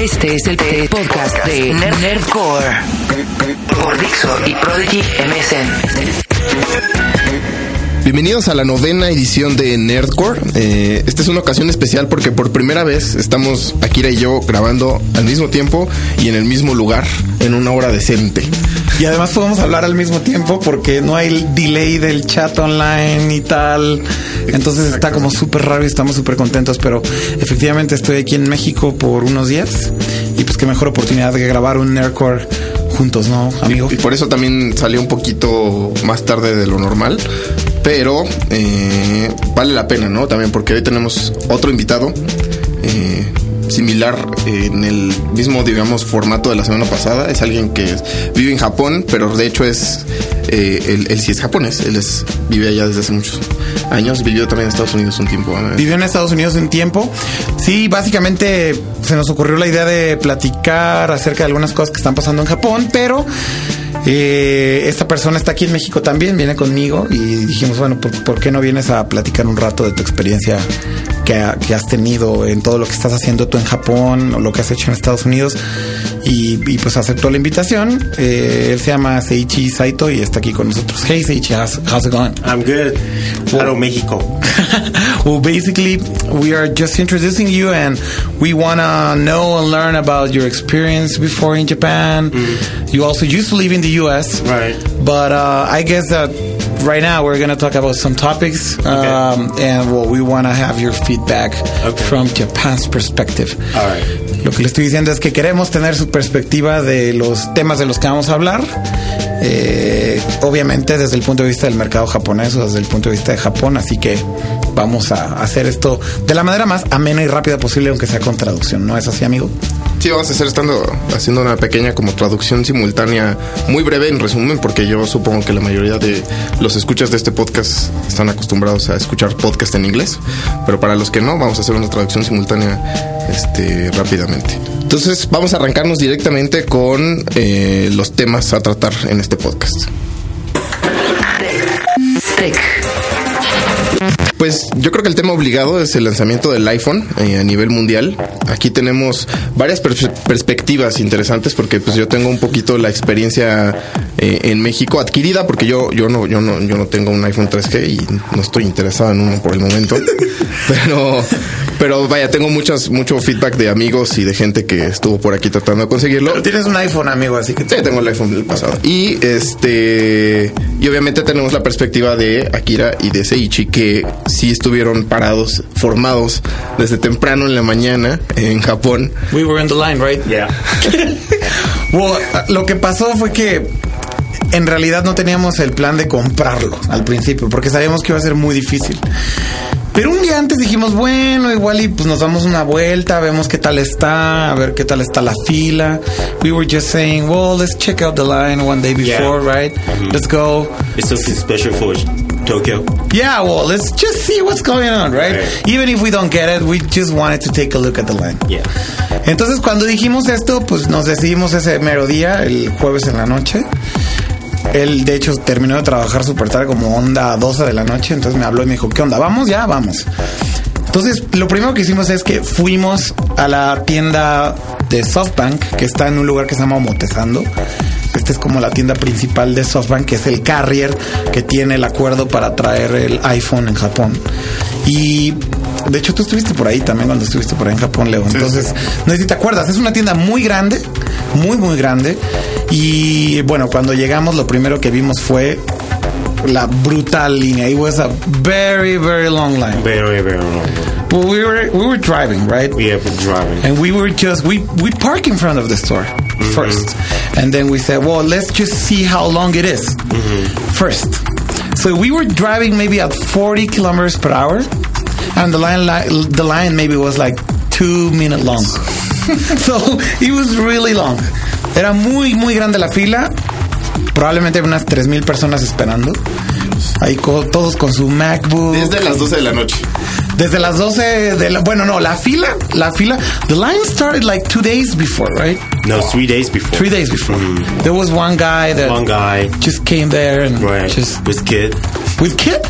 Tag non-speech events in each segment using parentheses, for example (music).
Este es el podcast de Nerdcore por Dixo y Prodigy MSN. Bienvenidos a la novena edición de Nerdcore. Eh, esta es una ocasión especial porque por primera vez estamos Akira y yo grabando al mismo tiempo y en el mismo lugar, en una hora decente. Y además podemos hablar al mismo tiempo porque no hay delay del chat online y tal. Entonces está como súper raro y estamos súper contentos. Pero efectivamente estoy aquí en México por unos días. Y pues qué mejor oportunidad de grabar un Nerdcore juntos, ¿no, amigo? Y por eso también salió un poquito más tarde de lo normal. Pero eh, vale la pena, ¿no? También porque hoy tenemos otro invitado. eh, similar en el mismo, digamos, formato de la semana pasada. Es alguien que vive en Japón, pero de hecho es. eh, él, sí es japonés. Él es, vive allá desde hace muchos años. Vivió también en Estados Unidos un tiempo. Vivió en Estados Unidos un tiempo. Sí, básicamente se nos ocurrió la idea de platicar acerca de algunas cosas que están pasando en Japón, pero eh, esta persona está aquí en México también, viene conmigo y dijimos, bueno, ¿por, por qué no vienes a platicar un rato de tu experiencia que, ha- que has tenido en todo lo que estás haciendo tú en Japón o lo que has hecho en Estados Unidos? Y, y, pues aceptó la invitación. Eh, él se llama Seichi Saito y está aquí con nosotros. Hey Seichi, how's, how's it going? I'm good. Hello, Mexico. (laughs) well, basically, we are just introducing you, and we want to know and learn about your experience before in Japan. You also used to live in the U.S., Right. But uh, I guess that right now we're going to talk about some topics, um, and well, we want to have your feedback Okay. from Japan's perspective. All right. Lo que le estoy diciendo es que queremos tener su perspectiva de los temas de los que vamos a hablar. Eh, obviamente desde el punto de vista del mercado japonés o desde el punto de vista de Japón, así que vamos a hacer esto de la manera más amena y rápida posible, aunque sea con traducción. ¿No es así, amigo? Sí, vamos a estar estando haciendo una pequeña como traducción simultánea, muy breve en resumen, porque yo supongo que la mayoría de los escuchas de este podcast están acostumbrados a escuchar podcast en inglés, pero para los que no, vamos a hacer una traducción simultánea este, rápidamente. Entonces, vamos a arrancarnos directamente con eh, los temas a tratar en este podcast. Pues yo creo que el tema obligado es el lanzamiento del iPhone eh, a nivel mundial. Aquí tenemos varias pers- perspectivas interesantes porque pues yo tengo un poquito la experiencia eh, en México adquirida porque yo yo no yo no yo no tengo un iPhone 3G y no estoy interesado en uno por el momento. (laughs) Pero pero vaya, tengo muchas mucho feedback de amigos y de gente que estuvo por aquí tratando de conseguirlo. Pero tienes un iPhone, amigo, así que... Sí, tengo el iPhone del pasado. Y este. Y obviamente tenemos la perspectiva de Akira y de Seichi, que sí estuvieron parados, formados desde temprano en la mañana en Japón. We were in the line, right? Yeah. (laughs) Well, lo que pasó fue que en realidad no teníamos el plan de comprarlo al principio, porque sabíamos que iba a ser muy difícil. Pero un día antes dijimos, bueno, igual y pues nos damos una vuelta, vemos qué tal está, a ver qué tal está la fila. We were just saying, well, let's check out the line one day before, Yeah. right? Let's go. It's something special for Tokyo. Yeah, well, let's just see what's going on, right? Right. Even if we don't get it, we just wanted to take a look at the line. Yeah. Entonces cuando dijimos esto, pues nos decidimos ese mero día, el jueves en la noche. Él, de hecho, terminó de trabajar súper tarde, como onda 12 de la noche. Entonces me habló y me dijo, ¿qué onda? ¿Vamos? Ya, vamos. Entonces, lo primero que hicimos es que fuimos a la tienda de SoftBank, que está en un lugar que se llama Omotesando. Esta es como la tienda principal de SoftBank, que es el carrier que tiene el acuerdo para traer el iPhone en Japón. Y de hecho, tú estuviste por ahí también cuando estuviste por ahí en Japón, Leo. Entonces, no sé si te acuerdas, es una tienda muy grande, muy, muy grande. Y bueno, cuando llegamos, lo primero que vimos fue la brutal línea. It was a very, very long line. Very, very long. Well, we were we were driving, right? We have been driving. And we were just we we park in front of the store first, and then we said, well, let's just see how long it is first. So we were driving maybe at 40 kilometers per hour, and the line li- the line maybe was like two minute long. (laughs) so it was really long. Era muy muy grande la fila. Probablemente unas 3000 personas esperando. Ahí todos con su MacBook. Desde las 12 de la noche. Desde las 12 de la... Bueno, no, la fila, la fila... The line started like two days before, right? No, three days before. Three days before. Mm. There was one guy that One guy, just came there and right, just... was kid. With kid.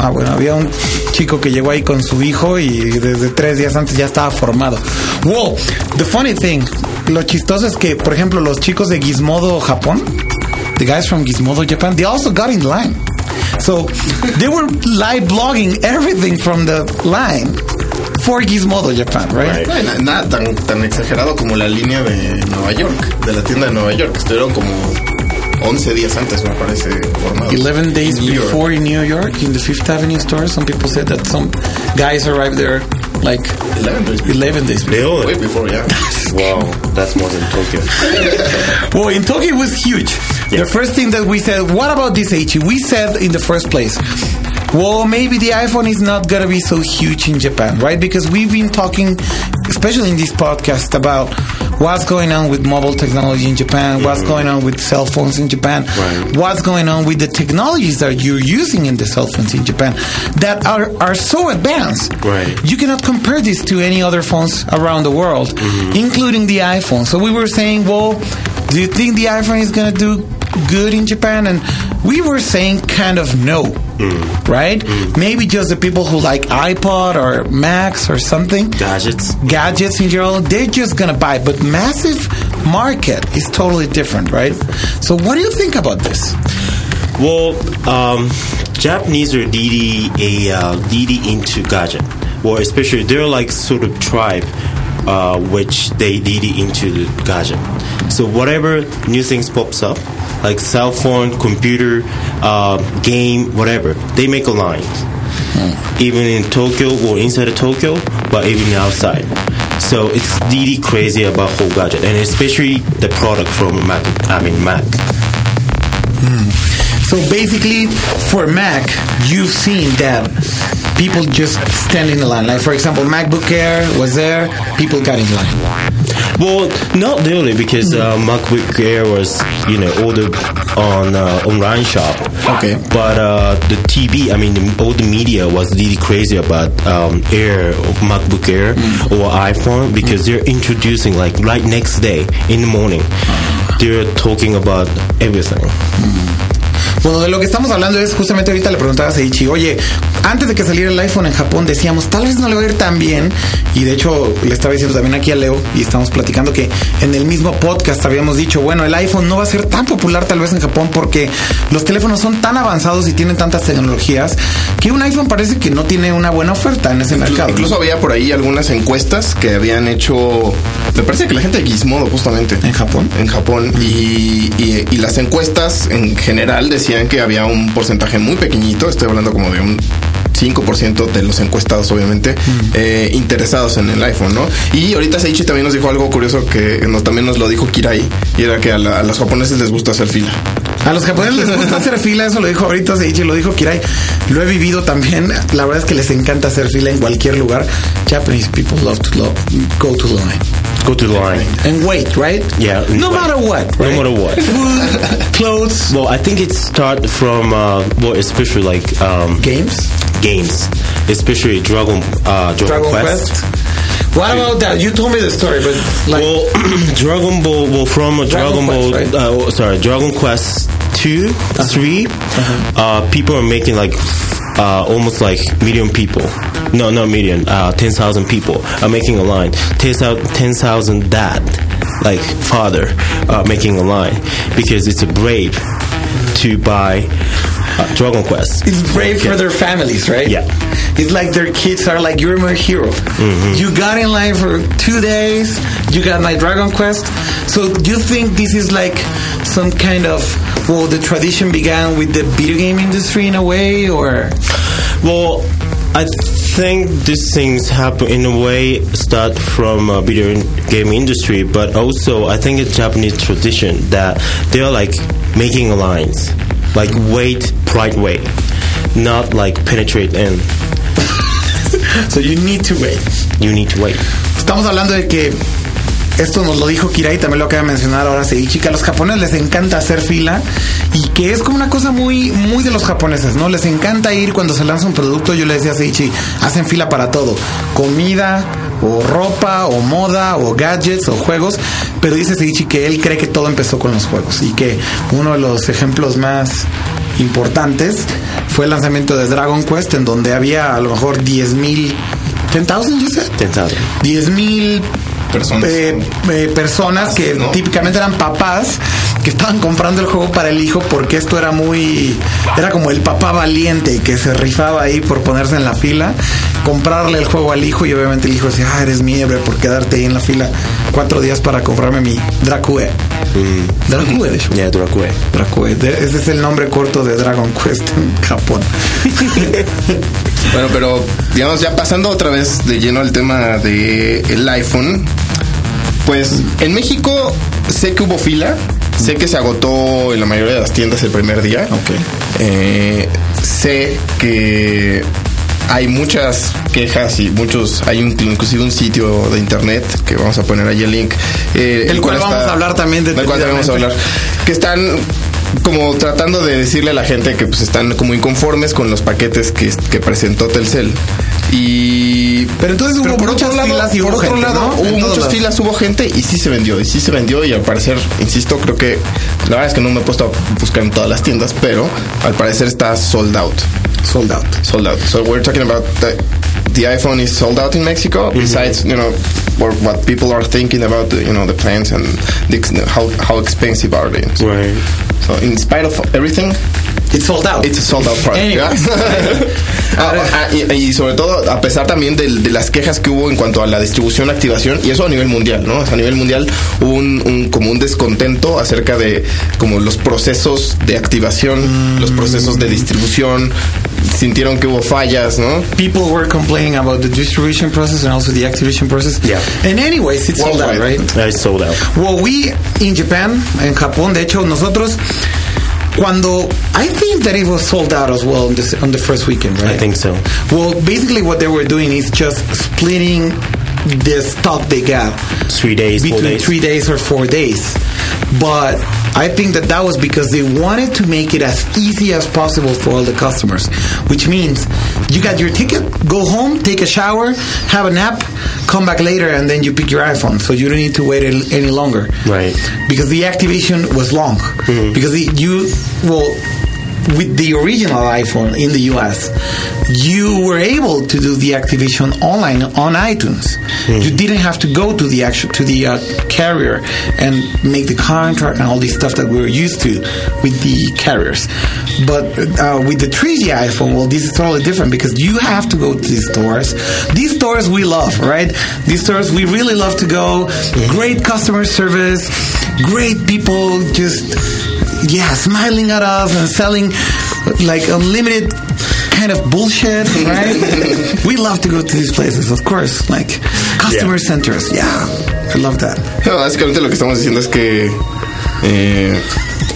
Ah, bueno, había un chico que llegó ahí con su hijo y desde tres días antes ya estaba formado. Wow, the funny thing, lo chistoso es que, por ejemplo, los chicos de Gizmodo Japón, the guys from Gizmodo Japan, they also got in line. So they were live blogging everything from the line for Gizmodo Japan, right? No hay na- nada tan, tan exagerado como la línea de Nueva York, de la tienda de Nueva York. Estuvieron como 11 días antes, me parece, formados. 11 days New York. before in New York, in the Fifth Avenue store, some people said that some guys arrived there like 11 days before. 11 days before. Really? Way before, yeah. (laughs) Wow, that's more than Tokyo. (laughs) Well, in Tokyo it was huge. Yeah. The first thing that we said, what about this H? We said in the first place, well, maybe the iPhone is not going to be so huge in Japan, right? Because we've been talking, especially in this podcast, about what's going on with mobile technology in Japan, what's mm-hmm. going on with cell phones in Japan, Right. what's going on with the technologies that you're using in the cell phones in Japan that are, are so advanced. Right. You cannot compare this to any other phones around the world, mm-hmm. including the iPhone. So we were saying, well, do you think the iPhone is going to do good in Japan? And we were saying kind of no, right? Maybe just the people who like iPod or Macs or something, Gadgets. gadgets in general, they're just going to buy. But massive market is totally different, right? So what do you think about this? Well, um, Japanese are really a uh, really into gadget. Well, especially they're like sort of tribe, uh, which they really into the gadget. So whatever new things pops up, like cell phone, computer, uh, game, whatever, they make a line. Even in Tokyo or inside of Tokyo, but even outside. So it's really crazy about whole gadget, and especially the product from Mac. I mean Mac. So basically, for Mac, you've seen that people just stand in the line. Like, for example, MacBook Air was there, people got in line. Well, not really, because uh, MacBook Air was, you know, ordered on uh, online shop. Okay. But uh, the TV, I mean, the, all the media was really crazy about um, Air, or MacBook Air, or iPhone because they're introducing like right next day in the morning. They're talking about everything. Bueno, de lo que estamos hablando es justamente ahorita le preguntaba a Seichi, oye, antes de que saliera el iPhone en Japón decíamos, tal vez no le va a ir tan bien. Y de hecho, le estaba diciendo también aquí a Leo y estamos platicando que en el mismo podcast habíamos dicho, bueno, el iPhone no va a ser tan popular tal vez en Japón porque los teléfonos son tan avanzados y tienen tantas tecnologías que un iPhone parece que no tiene una buena oferta en ese mercado. Incluso había por ahí algunas encuestas que habían hecho. Me parece que la gente de Gizmodo, justamente. ¿En Japón? En Japón. Y, y- y las encuestas en general decían que había un porcentaje muy pequeñito. Estoy hablando como de un 5% de los encuestados, obviamente, eh, interesados en el iPhone, ¿no? Y ahorita Seichi también nos dijo algo curioso que nos, también nos lo dijo Kirai. Y era que a, la- a los japoneses les gusta hacer fila. A los japoneses les gusta hacer fila, eso lo dijo ahorita Seichi, lo dijo Kirai. Lo he vivido también. La verdad es que les encanta hacer fila en cualquier lugar. Japanese people love to love, go to the line. Go to the line. And wait, right? Yeah, No matter what. No matter what. Food, (laughs) clothes, Well, I think it started from uh, well, especially like um, games, games, especially Dragon uh, Dragon, Dragon Quest. Quest. What about that? You told me the story, but like, Well, (clears throat) Dragon Ball. Well, from Dragon Dragon, Ball. Quest, right? uh, sorry, Dragon Quest two, three. uh people are making like uh, almost like million people. No, not million. Uh, ten thousand people are making a line. Ten thousand dad, like father, uh, making a line because it's a brave to buy uh, Dragon Quest. it's brave for their families, right? Yeah. It's like their kids are like, you're my hero. You got in line for two days. You got my Dragon Quest. So do you think this is like some kind of, well, the tradition began with the video game industry in a way, or? Well, I think these things happen in a way start from uh, video game industry, but also I think it's Japanese tradition that they're like making alliance, like wait pride way, not like penetrate in. (laughs) So you need to wait. You need to wait. Estamos hablando de que esto nos lo dijo Kira y también lo acaba de mencionar ahora Seichi, que a los japoneses les encanta hacer fila y que es como una cosa muy, muy de los japoneses, ¿no? Les encanta ir cuando se lanza un producto, yo le decía a Seichi, hacen fila para todo, comida o ropa o moda o gadgets o juegos, pero dice Seichi que él cree que todo empezó con los juegos y que uno de los ejemplos más importantes fue el lanzamiento de Dragon Quest, en donde había a lo mejor 10 mil. ¿10,000, you said? 10,000. 10 mil Personas. eh, eh, personas que ¿no? típicamente eran papás que estaban comprando el juego para el hijo porque esto era muy era como el papá valiente que se rifaba ahí por ponerse en la fila comprarle el juego al hijo y obviamente el hijo decía ah eres mi héroe por quedarte ahí en la fila cuatro días para comprarme mi Dracue Dracue de hecho Yeah, Dracue. Ese es el nombre corto de Dragon Quest en Japón (laughs) Bueno, pero digamos ya pasando otra vez de lleno al tema de el iPhone, pues en México sé que hubo fila, sé que se agotó en la mayoría de las tiendas el primer día. Ok. Eh, sé que hay muchas quejas y muchos, hay un- inclusive un sitio de internet que vamos a poner ahí el link. eh, El cual vamos a hablar también del cual vamos a hablar. Que están como tratando de decirle a la gente que pues están como inconformes con los paquetes que, que presentó Telcel. Y Pero entonces hubo muchas filas y por hubo otro gente, lado, ¿no? Hubo muchas filas, hubo gente y sí se vendió, y sí se vendió y al parecer, insisto, creo que la verdad es que no me he puesto a buscar en todas las tiendas, pero al parecer está sold out. sold out Sold out. So we're talking about the, the iPhone is sold out in Mexico. Besides, you know, or what people are thinking about, the, you know, the plans and the, how how expensive are they? Right. So in spite of everything, it's sold out It's a sold out product. ¿ya? (laughs) Ah, ah, y, y sobre todo, a pesar también del- de, las quejas que hubo en cuanto a la distribución, activación, y eso a nivel mundial, ¿no? O sea, a nivel mundial hubo un, un- como un descontento acerca de como los procesos de activación, los procesos de distribución, sintieron que hubo fallas, ¿no? people were complaining about the distribution process and also the activation process. Yeah. And anyways, it's sold out, right? Yeah, it's sold out. Well, we in Japan, en Japón, de hecho, nosotros cuando I think that it was sold out as well on the, on the first weekend, right? I think so. Well, basically, what they were doing is just splitting the stock they got Three days, four between days. three days or four days. But I think that that was because they wanted to make it as easy as possible for all the customers, which means you got your ticket, go home, take a shower, have a nap, come back later, and then you pick your iPhone. So you don't need to wait any longer. Right. Because the activation was long. Mm-hmm. Because the, you, well, with the original iPhone in the US, you were able to do the activation online on iTunes. You didn't have to go to the actual to the uh, carrier and make the contract and all this stuff that we were used to with the carriers. But uh, with the 3G iPhone, well, this is totally different because you have to go to these stores. These stores we love, right? These stores we really love to go. Great customer service, great people, just yeah, smiling at us and selling like unlimited kind of bullshit, right? (laughs) we love to go to these places, of course, like customer Yeah. centers. Yeah, I love that. No, básicamente lo que estamos diciendo es que, eh,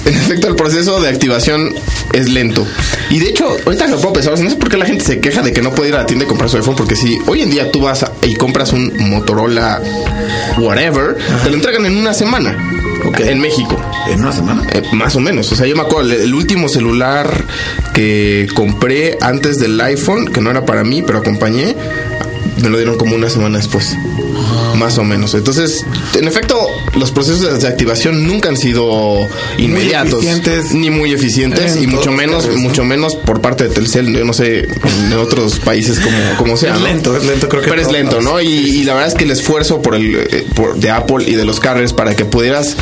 en efecto, el proceso de activación es lento. Y de hecho, ahorita lo puedo pensar, no sé por qué la gente se queja de que no puede ir a la tienda y comprar su iPhone, porque si hoy en día tú vas a- y compras un Motorola whatever, te lo entregan en una semana. Ok. En México. En una semana. Eh, más o menos. O sea, yo me acuerdo, el, el último celular que compré antes del iPhone, que no era para mí, pero acompañé, me lo dieron como una semana después. Más o menos. Entonces, en efecto, los procesos de activación nunca han sido inmediatos. eficientes. Ni muy eficientes. En y mucho menos, mucho menos por parte de Telcel. Yo no sé, en otros países como, como sea. Es ¿no? lento, es lento, creo que Pero es lento. ¿no? Y, y la verdad es que el esfuerzo por el eh, por- de Apple y de los carriers para que pudieras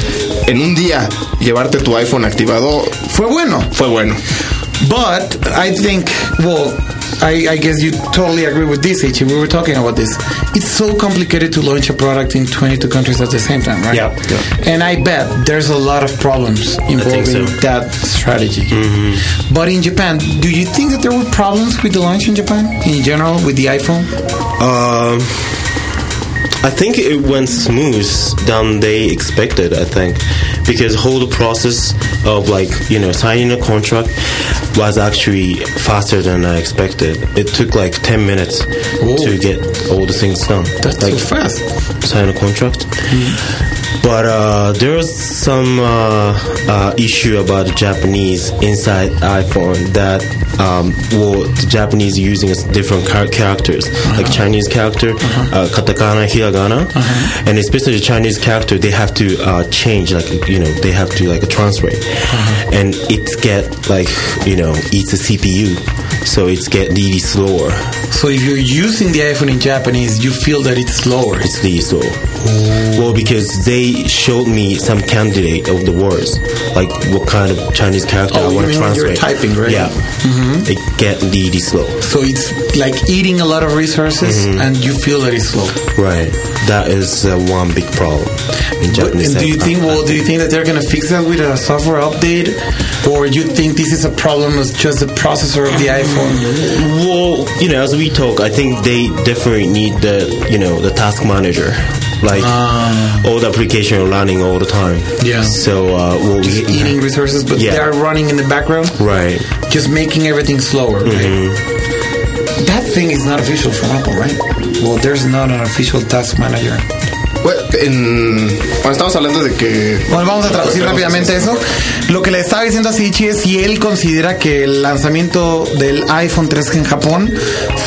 en un día llevarte tu iPhone activado Fue bueno. fue bueno. But I think, well, I, I guess you totally agree with this, Ichi. We were talking about this. It's so complicated to launch a product in 22 countries at the same time, right? Yeah. yeah. And I bet there's a lot of problems involving so. Mm-hmm. that strategy. But in Japan, do you think that there were problems with the launch in Japan in general with the iPhone? Um, I think it went smooth than they expected. I think because whole the process of like you know signing a contract was actually faster than I expected. It took like ten minutes Oh. to get all the things done. That's like fast. sign a contract. Mm. But uh, there's some uh, uh, issue about the Japanese inside iPhone that um, well, the Japanese using different char- characters, like Chinese character, uh katakana, hiragana, and especially the Chinese character, they have to uh, change, like you know, they have to like a translate, and it get like you know, eats a CPU, so it's get really slower. So if you're using the iPhone in Japanese, you feel that it's slower. It's really slow. Well, because they showed me some candidate of the words, like what kind of Chinese character Oh, I want to mean when you're translate. typing, right? Yeah, mm-hmm. it get really slow. So it's like eating a lot of resources, mm-hmm. and you feel that it's slow. Right, that is uh, one big problem in But, Japanese. and do you app- think? Well, do you think that they're gonna fix that with a software update, or you think this is a problem with just the processor of the mm-hmm. iPhone? Well, you know, as we talk, I think they definitely need the you know the task manager, like all the application are running all the time. Yeah. So uh, well, Just we, eating resources, but Yeah. they are running in the background, right. just making everything slower. Right? That thing is not official from Apple, right? Well, there's not an official task manager. Bueno, en, cuando estamos hablando de que. Bueno, vamos a traducir rápidamente eso. Lo que le estaba diciendo a Sichi es si él considera que el lanzamiento del iPhone 3 en Japón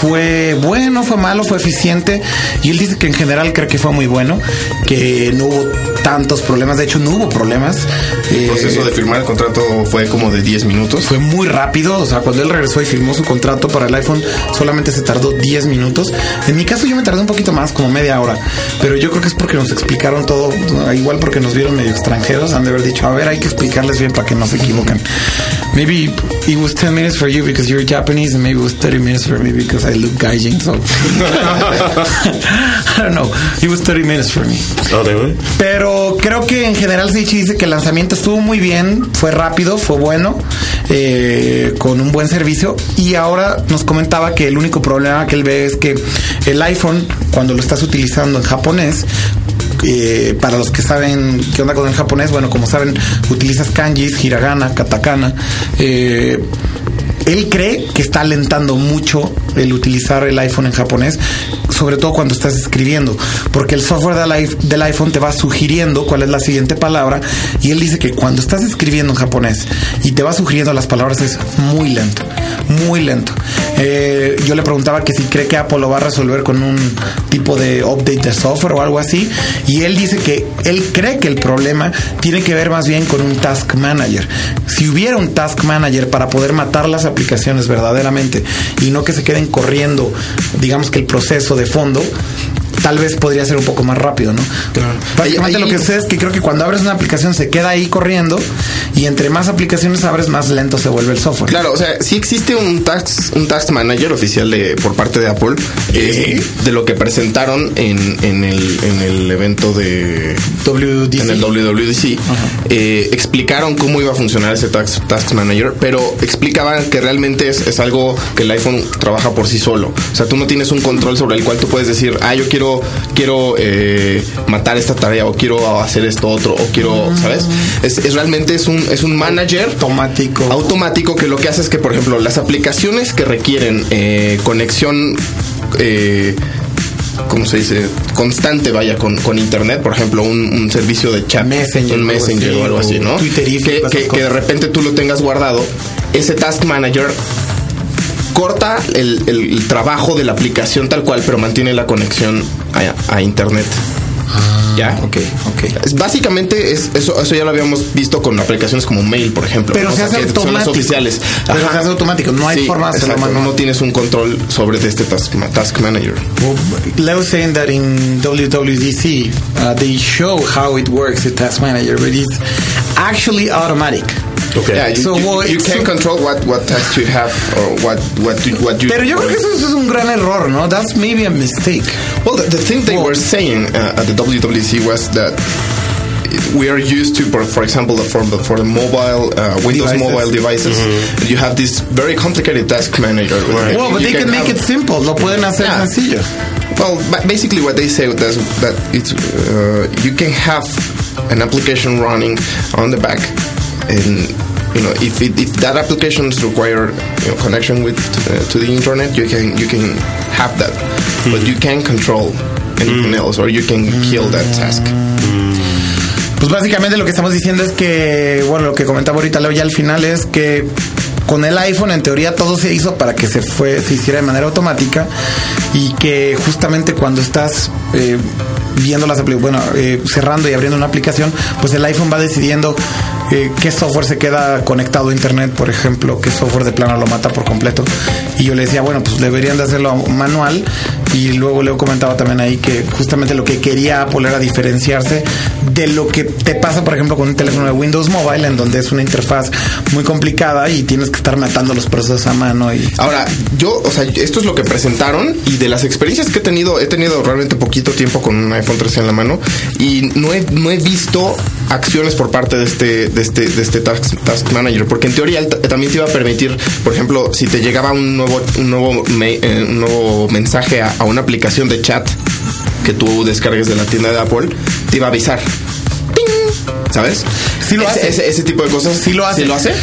fue bueno, fue malo, fue eficiente. Y él dice que en general cree que fue muy bueno, que no hubo tantos problemas. De hecho, no hubo problemas. El Eh, proceso de firmar el contrato fue como de 10 minutos. fue muy rápido, o sea, cuando él regresó y firmó su contrato para el iPhone, solamente se tardó 10 minutos. En mi caso yo me tardé un poquito más, como media hora, pero yo creo que es porque nos explicaron todo, igual porque nos vieron medio extranjeros, han de haber dicho, a ver, hay que explicarles bien para que no se equivoquen. Maybe it was 10 minutes for you because you're Japanese and maybe it was 30 minutes for me because I look gaijin, so (laughs) I don't know. It was 30 minutes for me. Oh? Pero creo que en general Seichi dice que el lanzamiento estuvo muy bien, fue rápido, fue bueno, eh, con un buen servicio. Y ahora nos comentaba que el único problema que él ve es que el iPhone, cuando lo estás utilizando en japonés, eh, para los que saben qué onda con el japonés, bueno, como saben, utilizas kanjis, hiragana, katakana. eh, él cree que está alentando mucho el utilizar el iPhone en japonés, sobre todo cuando estás escribiendo, porque el software del, iPhone te va sugiriendo cuál es la siguiente palabra y él dice que cuando estás escribiendo en japonés y te va sugiriendo las palabras es muy lento, muy lento. Eh, yo le preguntaba que si cree que Apple lo va a resolver con un tipo de update de software o algo así y él dice que él cree que el problema tiene que ver más bien con un task manager. Si hubiera un task manager para poder matar las aplicaciones verdaderamente y no que se queden corriendo, digamos que el proceso de fondo, tal vez podría ser un poco más rápido, ¿no? Básicamente Ahí- lo que sé es que creo que cuando abres una aplicación se queda ahí corriendo y entre más aplicaciones abres más lento se vuelve el software. Claro, o sea, sí existe un task, un task manager oficial de, por parte de Apple, eh, de lo que presentaron en, en, el, en el evento de WDC. en el WWDC. Eh, explicaron cómo iba a funcionar ese task, task manager, pero explicaban que realmente es, es algo que el iPhone trabaja por sí solo. O sea, tú no tienes un control sobre el cual tú puedes decir, ah, yo quiero, quiero eh, matar esta tarea o quiero hacer esto otro o quiero, ¿sabes? Es, es realmente es un, es un manager automático. automático que lo que hace es que, por ejemplo, las aplicaciones que requieren eh, conexión, eh, ¿cómo se dice? Constante, vaya, con, con internet, por ejemplo, un, un servicio de chat, Messenger, un algo Messenger así, o algo así, ¿no? Twitterific, que, que, que de repente tú lo tengas guardado, ese Task Manager corta el, el- trabajo de la aplicación tal cual, pero mantiene la conexión a, a internet. ¿Ya? Ok, ok. Es- Básicamente es, eso, eso ya lo habíamos visto con aplicaciones como Mail, por ejemplo. Pero ¿no? se O sea, hace son las automático. oficiales. Pero se hace automático, no hay forma de hacerlo. No tienes un control sobre este task, task manager. Well, Leo saying that in WWDC uh, they show how it works, the task manager, but it's actually automatic. Okay. Yeah, you, So, you, well, you so- can control what, what tasks you have or what, what, you, what you Pero yo creo que eso, eso es un gran error, ¿no? That's maybe a mistake. Well, the, the thing they Well- were saying uh, at the WWDC was that we are used to, for, for example, for the, for the mobile uh, Windows Devices. mobile devices, you have this very complicated task manager. Right. Well, but You they can make it simple. Lo pueden hacer Yeah. sencillo. Well, basically, what they say is that it's uh, you can have an application running on the back, and you know if it, if that applications require you know, connection with uh, to the internet, you can you can have that, but you can't control anything else, or you can kill that task. Pues básicamente lo que estamos diciendo es que, bueno, lo que comentaba ahorita Leo ya al final es que con el iPhone en teoría todo se hizo para que se fue se hiciera de manera automática y que justamente cuando estás eh, viendo las bueno eh, cerrando y abriendo una aplicación pues el iPhone va decidiendo eh, qué software se queda conectado a internet por ejemplo qué software de plano lo mata por completo y yo le decía bueno pues deberían de hacerlo manual y luego Leo comentaba también ahí que justamente lo que quería Apple era diferenciarse de lo que te pasa por ejemplo con un teléfono de Windows Mobile en donde es una interfaz muy complicada y tienes que estar matando los procesos a mano y Ahora, yo, o sea, esto es lo que presentaron y de las experiencias que he tenido, he tenido realmente poquito tiempo con un iPhone 13 en la mano y no he, no he visto acciones por parte de este, de este, de este task, task manager, porque en teoría también te iba a permitir, por ejemplo, si te llegaba un nuevo, un nuevo, ma- eh, un nuevo mensaje a, a una aplicación de chat que tú descargues de la tienda de Apple, te iba a avisar. ¿Sabes? Sí lo ese, hace. Ese, ese tipo de cosas. Sí lo hace. ¿Sí lo hace?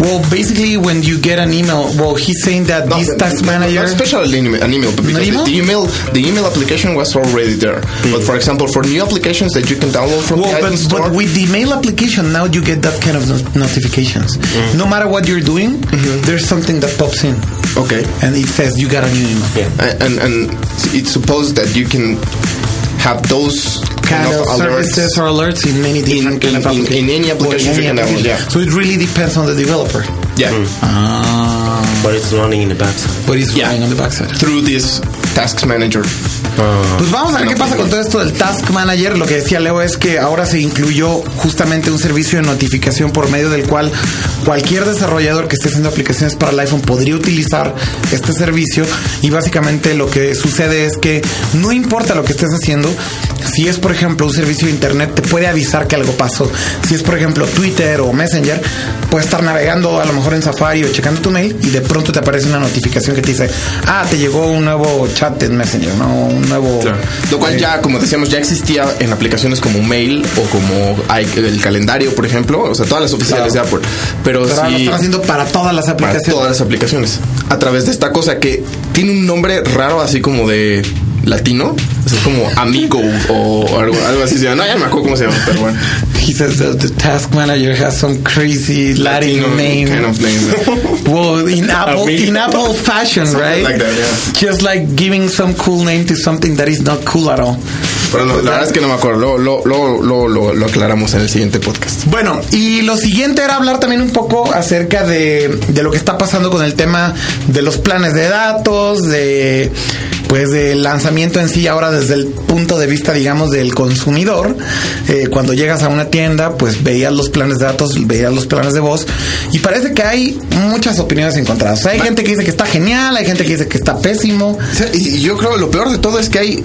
Well, basically, when you get an email, well, he's saying that this task manager. Not especially an email, an email but because email? the email the email application was already there. Hmm. But for example, for new applications that you can download from Well, the but, Store, but with the mail application, now you get that kind of no- notifications. Hmm. No matter what you're doing, mm-hmm. there's something that pops in okay, and it says you got a new email. and and it's supposed that you can have those Kind of alerts. services or alerts in many different in- kind of in- in any application you can download, yeah. So it really depends on the developer. yeah, Ah, But it's running in the backside. but it's Yeah. running on the backside. through this tasks manager. Pues vamos a ver qué pasa con todo esto del Task Manager. Lo que decía Leo es que ahora se incluyó justamente un servicio de notificación por medio del cual cualquier desarrollador que esté haciendo aplicaciones para el iPhone podría utilizar este servicio. Y básicamente lo que sucede es que no importa lo que estés haciendo, si es por ejemplo un servicio de internet, te puede avisar que algo pasó. Si es por ejemplo Twitter o Messenger, puedes estar navegando a lo mejor en Safari o checando tu mail y de pronto te aparece una notificación que te dice, ah, te llegó un nuevo chat en Messenger, ¿no? Un nuevo... Lo cual eh, ya, como decíamos, ya existía en aplicaciones como Mail o como el calendario, por ejemplo, o sea, todas las oficiales Claro. de Apple. Pero, Pero ahora lo están haciendo para todas las para aplicaciones. todas las aplicaciones. A través de esta cosa que tiene un nombre raro, así como de latino, así como amigo o algo, algo así se llama. No, ya me acuerdo cómo se llama, pero bueno. He says that the task manager has some crazy Latin Latino name. kind of name. (laughs) well, in Apple, Amigo. in Apple fashion, Something right? like that, yeah. Just like giving some cool name to something that is not cool at all. Pero no, la verdad es que no me acuerdo. Lo, lo, lo, lo, lo aclaramos en el siguiente podcast. Bueno, y lo siguiente era hablar también un poco acerca de, de lo que está pasando con el tema de los planes de datos, de pues del lanzamiento en sí ahora desde el punto de vista digamos del consumidor Eh, cuando llegas a una tienda pues veías los planes de datos veías los planes de voz y parece que hay muchas opiniones encontradas. O sea, hay gente que dice que está genial hay gente que dice que está pésimo. Y yo creo lo peor de todo es que hay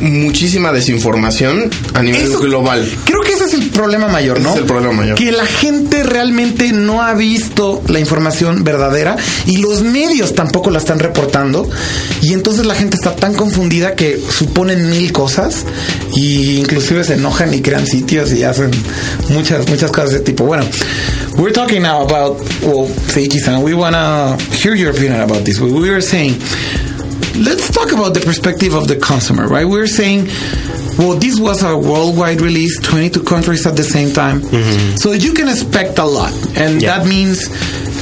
muchísima desinformación a nivel Eso- global. Creo que ese es el problema mayor, Ese ¿no? es el problema mayor. Que la gente realmente no ha visto la información verdadera y los medios tampoco la están reportando. Y entonces la gente está tan confundida que suponen mil cosas y inclusive se enojan y crean sitios y hacen muchas, muchas cosas de ese tipo. Bueno, we're talking now about, well, Seiji-san, we want to hear your opinion about this. We were saying, let's talk about the perspective of the consumer, right? We're saying, well, this was a worldwide release, 22 countries at the same time. Mm-hmm. So you can expect a lot. And Yeah. that means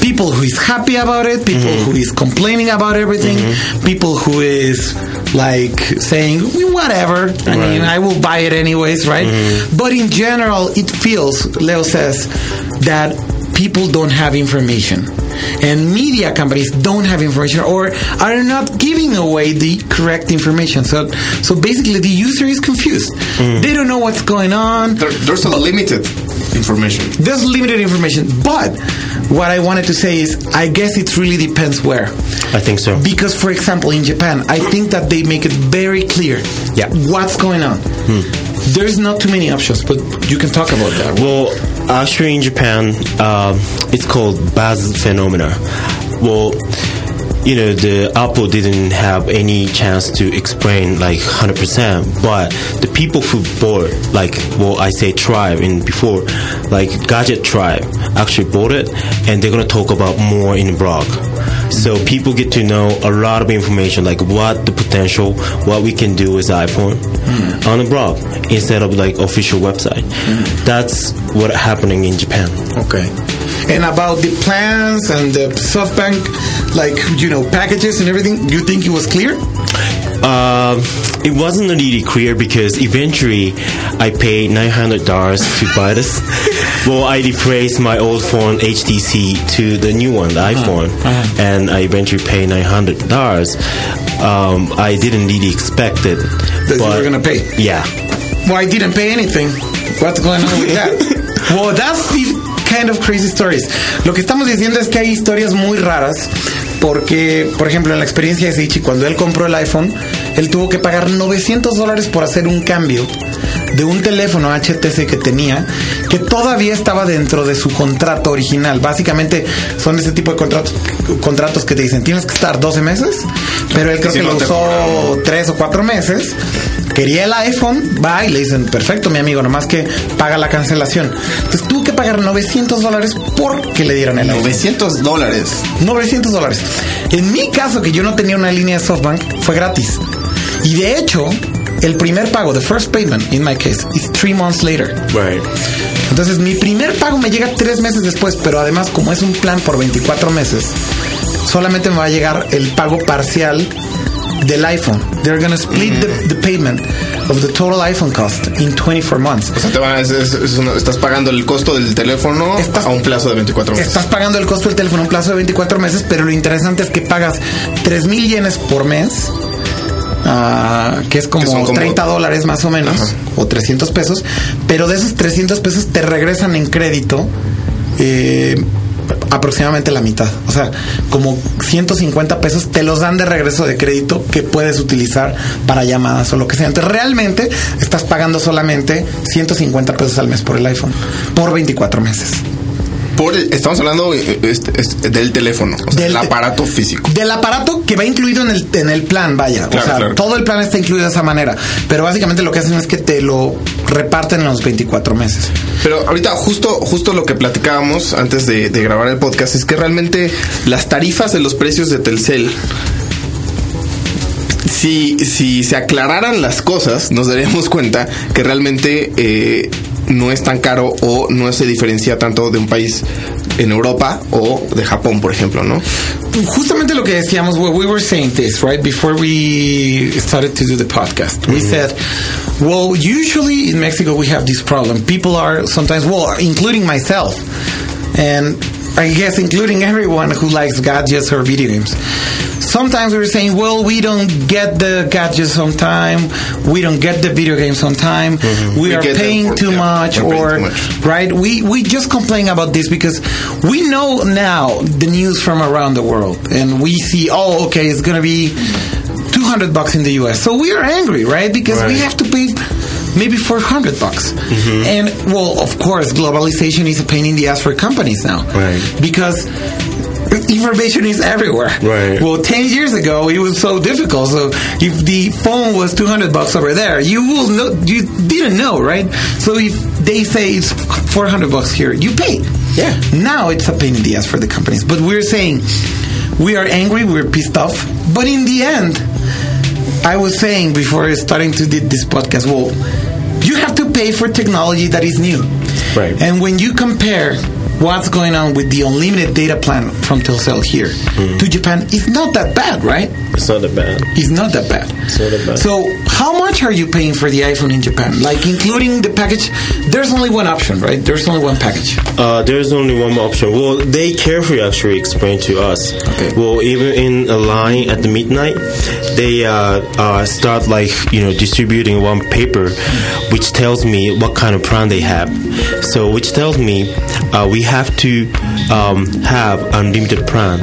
people who is happy about it, people mm-hmm. who is complaining about everything, mm-hmm. people who is like saying, whatever, I mean, I will buy it anyways, right? But in general, it feels, Leo says, that people don't have information. And media companies don't have information or are not giving away the correct information. So so basically the user is confused. Mm. They don't know what's going on. There, there's a limited information. there's limited information. But what i wanted to say is i guess it really depends where. I think so. because for example in japan i think that they make it very clear Yeah. what's going on. Hmm. There's not too many options but you can talk about that. Well, actually, in Japan, um, it's called buzz phenomena. Well, you know, the Apple didn't have any chance to explain like 100%, but the people who bought, like, well, I say tribe in before, like Gadget Tribe, actually bought it, and they're gonna talk about more in the blog. So people get to know a lot of information, like what the potential, what we can do with iPhone on a blog instead of like official website. That's what happening in Japan. Okay. And about the plans and the SoftBank, like you know, packages and everything, you think it was clear? Um, it wasn't really clear because eventually I paid nine hundred dollars to buy this. (laughs) well, I replaced my old phone HTC to the new one, the iPhone, and I eventually paid nine hundred dollars. Um, I didn't really expect it. That you were gonna pay. Yeah. Well, I didn't pay anything. What's going on with that? (laughs) well, that's the kind of crazy stories. Lo que estamos diciendo es que hay historias muy raras. Porque, por ejemplo, en la experiencia de Seichi, cuando él compró el iPhone, él tuvo que pagar 900 dólares por hacer un cambio de un teléfono HTC que tenía, que todavía estaba dentro de su contrato original. Básicamente son ese tipo de contratos, contratos que te dicen, tienes que estar 12 meses, pero él creo Si que no lo usó cobran. 3 o 4 meses. Quería el iPhone, va y le dicen, perfecto, mi amigo, nomás que paga la cancelación. Entonces tuvo que pagar 900 dólares porque le dieron el iPhone. 900 dólares. 900 dólares. En mi caso, que yo no tenía una línea de SoftBank, fue gratis. Y de hecho, el primer pago, the first payment, in my case, is three months later. Right. Entonces, mi primer pago me llega tres meses después, pero además, como es un plan por 24 meses, solamente me va a llegar el pago parcial del iPhone. They're gonna split the, the payment of the total iPhone cost in 24 months. O sea, te van a- es- es- es una- estás pagando el costo del teléfono Estás- a un plazo de 24 meses. Estás pagando el costo del teléfono un plazo de 24 meses, pero lo interesante es que pagas 3 mil yenes por mes, que es como, Que son como- 30 dólares más o menos, Ajá. o 300 pesos, pero de esos 300 pesos te regresan en crédito eh, aproximadamente la mitad. O sea, como 150 pesos te los dan de regreso de crédito que puedes utilizar para llamadas o lo que sea. Entonces, realmente estás pagando solamente 150 pesos al mes por el iPhone, por 24 meses. Por el- estamos hablando eh, este, este, del teléfono, o sea, Del el aparato físico. Del aparato que va incluido en el, en el plan, vaya. Claro, o sea, claro. todo el plan está incluido de esa manera. Pero básicamente lo que hacen es que te lo reparten en los 24 meses. Pero ahorita justo, justo lo que platicábamos antes de, de grabar el podcast es que realmente las tarifas de los precios de Telcel, si, si se aclararan las cosas, nos daríamos cuenta que realmente eh, no es tan caro o no se diferencia tanto de un país en Europa o de Japón, por ejemplo, ¿no? Justamente lo que decíamos, we were saying this, right? Before we started to do the podcast, we said, well, usually in Mexico we have this problem. People are sometimes, well, including myself, and I guess including everyone who likes gadgets or video games. Sometimes we were saying, well, we don't get the gadgets on time, we don't get the video games on time, mm-hmm. we, We are paying for- too yeah, much, or too much. right? We we just complain about this because we know now the news from around the world, and we see, oh, okay, it's gonna be two hundred bucks in the U.S. So we are angry, right? Because we have to pay maybe four hundred bucks, mm-hmm. and well, of course, globalization is a pain in the ass for companies now, Right. Because information is everywhere. Right. Well, ten years ago, it was so difficult. So if the phone was two hundred bucks over there, you will know you didn't know, right? So if they say it's four hundred bucks here, you pay. Yeah. Now it's a pain in the ass for the companies, but we're saying we are angry, we're pissed off, but in the end, I was saying before starting to do this podcast, well, you have to pay for technology that is new. Right. And when you compare what's going on with the unlimited data plan from Telcel here to Japan, it's not that bad, right? It's not that bad. It's not that bad. It's not that bad. So, how much are you paying for the iPhone in Japan? Like, including the package? There's only one option, right? There's only one package. Uh, there's only one option. Well, they carefully actually explained to us. Okay. Well, even in a line at the midnight, they uh, uh, start like you know distributing one paper, which tells me what kind of plan they have. So, which tells me uh, we have to um, have unlimited plan,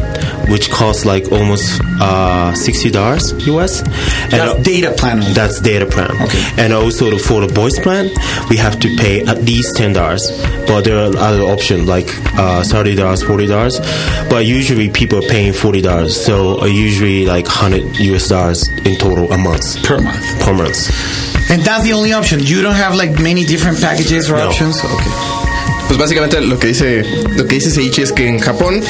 which costs like almost uh, sixty dollars US. And That's uh, data plan. only. that's data plan. Okay. And also for the voice plan, we have to pay at least ten dollars. But there are other options like uh, thirty dollars, forty dollars. But usually people are paying forty dollars. So uh, usually like hundred US dollars in total a month per month. per month. And that's the only option. You don't have like many different packages or No. options. Okay. Pues básicamente lo que dice lo que dice Seichi es que en Japón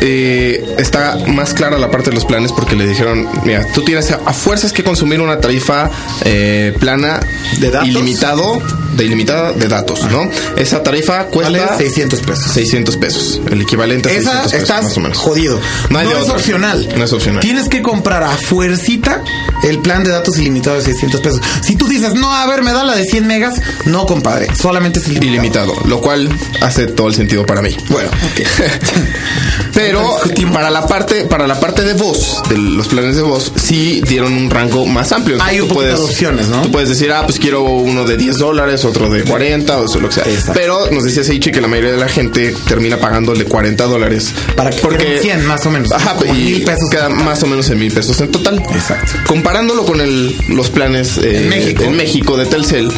eh, está más clara la parte de los planes porque le dijeron, mira, tú tienes a, a fuerzas que consumir una tarifa eh, plana ¿De datos? ilimitado, de ilimitada de datos, ¿no? Esa tarifa cuesta Vale 600 pesos. 600 pesos, el equivalente a Esa 600 pesos estás más o menos. jodido. No es otra. opcional. No es opcional. Tienes que comprar a fuercita el plan de datos ilimitado de 600 pesos. Si tú dices, no, a ver, me da la de 100 megas, no, compadre. Solamente es ilimitado. ilimitado, lo cual hace todo el sentido para mí. Bueno, ok. (laughs) Pero para la parte para la parte de voz, de los planes de voz, sí dieron un rango más amplio. Hay un Tú poquito de opciones, ¿no? Tú puedes decir, ah, pues quiero uno de 10 dólares, otro de 40 o eso, lo que sea. Exacto. Pero nos decía Seichi que la mayoría de la gente termina pagando el de 40 dólares. Para que queden 100 más o menos. Ajá, y mil pesos queda más o menos en mil pesos en total. Exacto. Comparándolo con el, los planes eh, En México. en México de Telcel,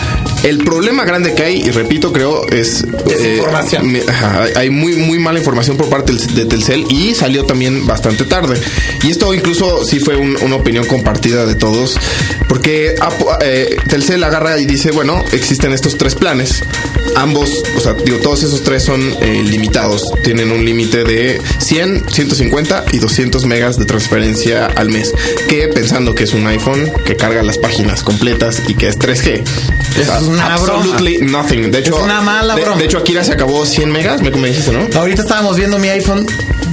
el problema grande que hay, y repito, creo, es... eh, Desinformación. ajá, hay- muy, muy mala información por parte de Telcel y salió también bastante tarde. Y esto incluso sí fue un- una opinión compartida de todos, porque Apo- eh, Telcel agarra y dice, bueno, existen estos tres planes. Ambos, o sea, digo, todos esos tres son eh, limitados. Tienen un límite de 100, 150 y 200 megas de transferencia al mes. Que pensando que es un iPhone que carga las páginas completas y que es 3G. Es una absolutely nothing. De hecho, Es una mala de, broma. de hecho, Akira se acabó 100 megas, me, me dijiste, ¿no? Ahorita estábamos viendo mi iPhone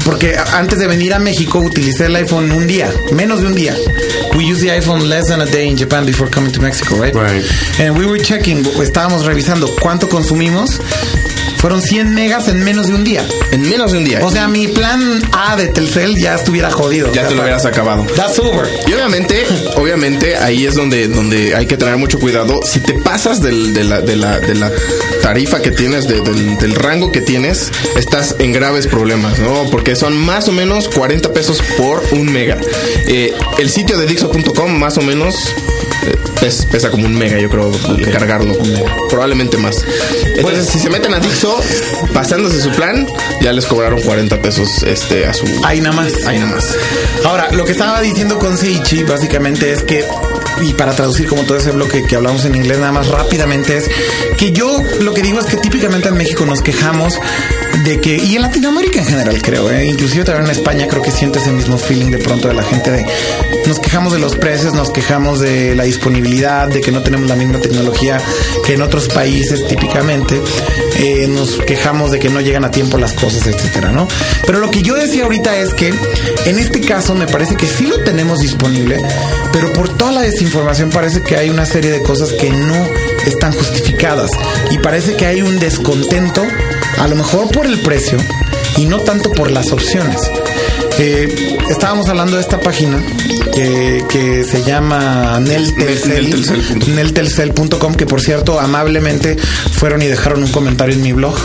porque antes de venir a México utilicé el iPhone un día, menos de un día. We use the iPhone less than a day in Japan before coming to Mexico, right? Right. And we were checking, estábamos revisando cuánto consumimos. Fueron 100 megas en menos de un día. En menos de un día. O sea, mi plan A de Telcel ya estuviera jodido. ya O sea, te lo hubieras acabado. That's over. Y obviamente, (laughs) obviamente ahí es donde, donde hay que tener mucho cuidado. Si te pasas del- de, la, de, la, de la tarifa que tienes, de- del, del rango que tienes, estás en graves problemas, ¿no? Porque son más o menos 40 pesos por un mega. Eh, el sitio de Dixo.com más o menos eh, pes- pesa como un mega, yo creo, cargarlo. Probablemente más. Entonces, si se meten a Dixo, pasándose su plan, ya les cobraron 40 pesos este, a su... Ahí nada más. Ahí nada más. Ahora, lo que estaba diciendo con Seichi básicamente es que, y para traducir como todo ese bloque que hablamos en inglés nada más rápidamente, es que yo lo que digo es que típicamente en México nos quejamos de que, y en Latinoamérica en general creo, ¿eh? inclusive también en España creo que siento ese mismo feeling de pronto de la gente de, nos quejamos de los precios, nos quejamos de la disponibilidad, de que no tenemos la misma tecnología que en otros países típicamente, eh, nos quejamos de que no llegan a tiempo las cosas, etcétera, ¿no? Pero lo que yo decía ahorita es que en este caso me parece que sí lo tenemos disponible, pero por toda la desinformación parece que hay una serie de cosas que no están justificadas y parece que hay un descontento, a lo mejor por el precio y no tanto por las opciones. Eh, estábamos hablando de esta página eh, que se llama Neltelcel, Neltelcel.com. que por cierto amablemente fueron y dejaron un comentario en mi blog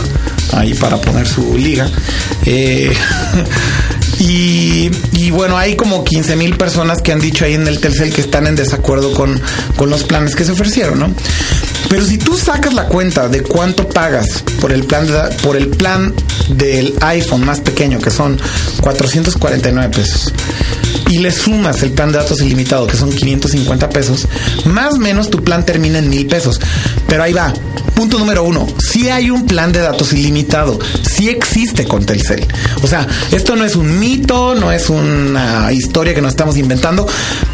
ahí para poner su liga. Eh, (laughs) y, y bueno, hay como 15 mil personas que han dicho ahí en el Telcel que están en desacuerdo con, con los planes que se ofrecieron, ¿no? Pero si tú sacas la cuenta de cuánto pagas por el plan de, por el plan del iPhone más pequeño, que son 449 pesos, y le sumas el plan de datos ilimitado, que son 550 pesos, más o menos tu plan termina en mil pesos. Pero ahí va. Punto número uno. Si hay un plan de datos ilimitado. Si existe con Telcel. O sea, esto no es un mito, no es una historia que nos estamos inventando.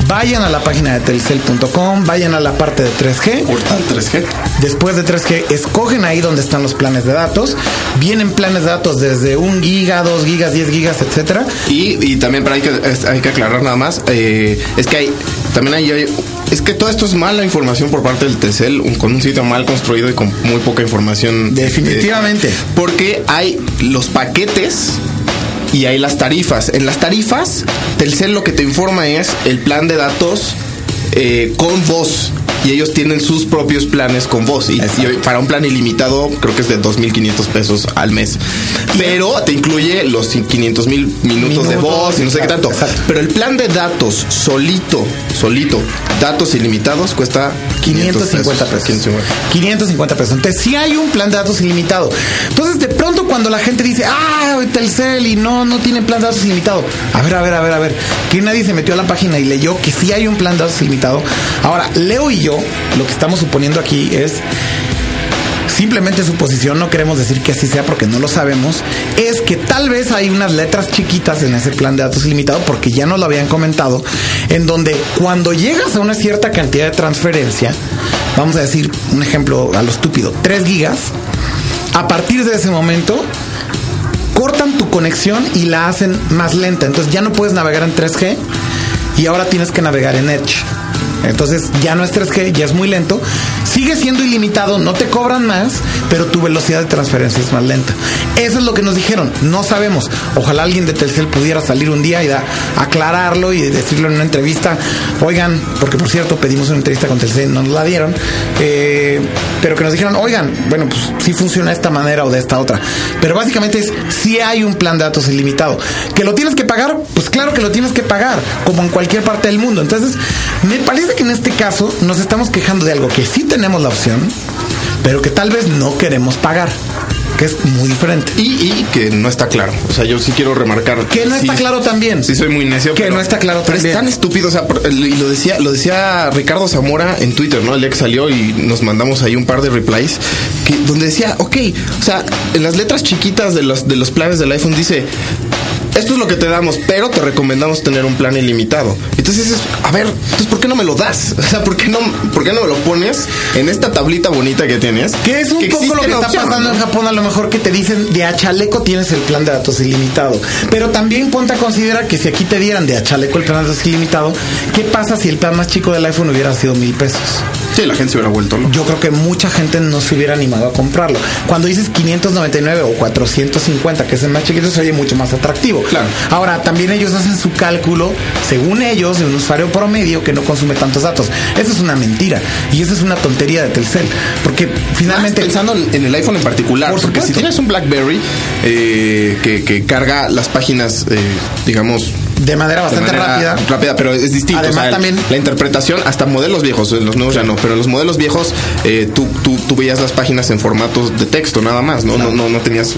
Vayan a la página de telcel.com, vayan a la parte de 3G. Portal 3G. Después de 3G, escogen ahí donde están los planes de datos. Vienen planes de datos desde 1 giga, 2 gigas, 10 gigas, etcétera. Y, y también para hay que, hay que aclarar nada más, eh, es que hay, también hay, hay- es que todo esto es mala información por parte del Telcel, un- con un sitio mal construido y con muy poca información. Definitivamente. Eh, porque hay los paquetes y hay las tarifas. En las tarifas, Telcel lo que te informa es el plan de datos eh, con voz. Y ellos tienen sus propios planes con voz. Y, para un plan ilimitado, creo que es de 2.500 pesos al mes. Pero te incluye los 500 mil minutos, de voz y no sé qué tanto. exacto. Pero el plan de datos solito, solito, datos ilimitados, cuesta 550 pesos. 550. 550 pesos. Entonces, sí hay un plan de datos ilimitado. Entonces, de pronto, cuando la gente dice, ah, Telcel y no, no tiene plan de datos ilimitado. A ver, a ver, a ver, a ver. Que nadie se metió a la página y leyó que sí hay un plan de datos ilimitado. Ahora, Leo y yo, lo que estamos suponiendo aquí es. simplemente suposición, no queremos decir que así sea porque no lo sabemos, es que tal vez hay unas letras chiquitas en ese plan de datos ilimitado, porque ya nos lo habían comentado, en donde cuando llegas a una cierta cantidad de transferencia, vamos a decir un ejemplo a lo estúpido, 3 gigas, a partir de ese momento cortan tu conexión y la hacen más lenta. Entonces ya no puedes navegar en 3G y ahora tienes que navegar en Edge. Entonces ya no es 3G, ya es muy lento. Sigue siendo ilimitado, no te cobran más, pero tu velocidad de transferencia es más lenta. Eso es lo que nos dijeron. No sabemos. Ojalá alguien de Telcel pudiera salir un día y aclararlo y decirlo en una entrevista. Oigan, porque por cierto pedimos una entrevista con Telcel, no nos la dieron. eh, pero que nos dijeron, oigan, bueno, pues sí funciona de esta manera o de esta otra. Pero básicamente es si hay un plan de datos ilimitado. Que lo tienes que pagar, pues claro que lo tienes que pagar, como en cualquier parte del mundo. Entonces, me parece que en este caso nos estamos quejando de algo que sí tenemos la opción, pero que tal vez no queremos pagar, que es muy diferente. Y, y que no está claro. O sea, yo sí quiero remarcar. Que no está sí- claro también. Sí, soy muy necio. Que no está claro Pero también. es tan estúpido. O sea, y lo decía, lo decía Ricardo Zamora en Twitter, ¿no? El día que salió y nos mandamos ahí un par de replies. Que, donde decía, ok, o sea, en las letras chiquitas de los, de los planes del iPhone dice. Esto es lo que te damos, pero te recomendamos tener un plan ilimitado. Entonces dices, a ver, entonces ¿por qué no me lo das? (laughs) O sea, ¿por qué no, por qué no me lo pones en esta tablita bonita que tienes? Que es un poco lo que está pasando en Japón, a lo mejor que te dicen de a chaleco tienes el plan de datos ilimitado. Pero también ponte a considerar que si aquí te dieran de a chaleco el plan de datos ilimitado, ¿qué pasa si el plan más chico del iPhone hubiera sido mil pesos? Sí, la gente se hubiera vuelto loca. Yo creo que mucha gente no se hubiera animado a comprarlo. Cuando dices 599 o 450, que es el más chiquito, se oye mucho más atractivo. Claro. Ahora, también ellos hacen su cálculo, según ellos, de un usuario promedio que no consume tantos datos. Eso es una mentira. Y eso es una tontería de Telcel. Porque finalmente. pensando en el iPhone en particular, Por porque si tienes un BlackBerry eh, que, que carga las páginas, eh, digamos, de manera bastante de manera rápida. rápida, pero es distinto. Además, también- la interpretación, hasta modelos viejos, en los nuevos ya no, pero en los modelos viejos eh, tú, tú, tú veías las páginas en formatos de texto nada más, ¿no? No, no, no tenías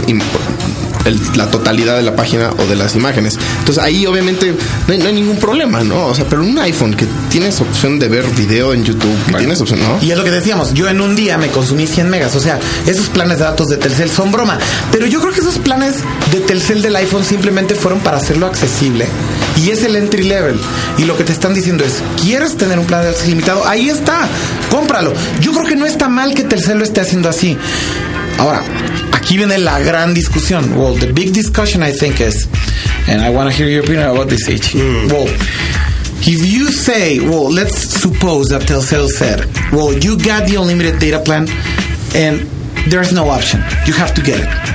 el- la totalidad de la página o de las imágenes. Entonces ahí obviamente no hay, no hay ningún problema, ¿no? O sea, pero en un iPhone que tienes opción de ver video en YouTube, que tienes opción, ¿no? Y es lo que decíamos, yo en un día me consumí 100 megas, o sea, esos planes de datos de Telcel son broma. Pero yo creo que esos planes de Telcel del iPhone simplemente fueron para hacerlo accesible. Y es el entry level. Y lo que te están diciendo es, ¿quieres tener un plan de datos ilimitado? Ahí está, cómpralo. Yo creo que no está mal que Telcel lo esté haciendo así. Ahora, aquí viene la gran discusión. Well, the big discussion I think is, and I want to hear your opinion about this, H. Mm. Well, if you say, well, let's suppose that Telcel said, well, you got the unlimited data plan and there's no option. You have to get it.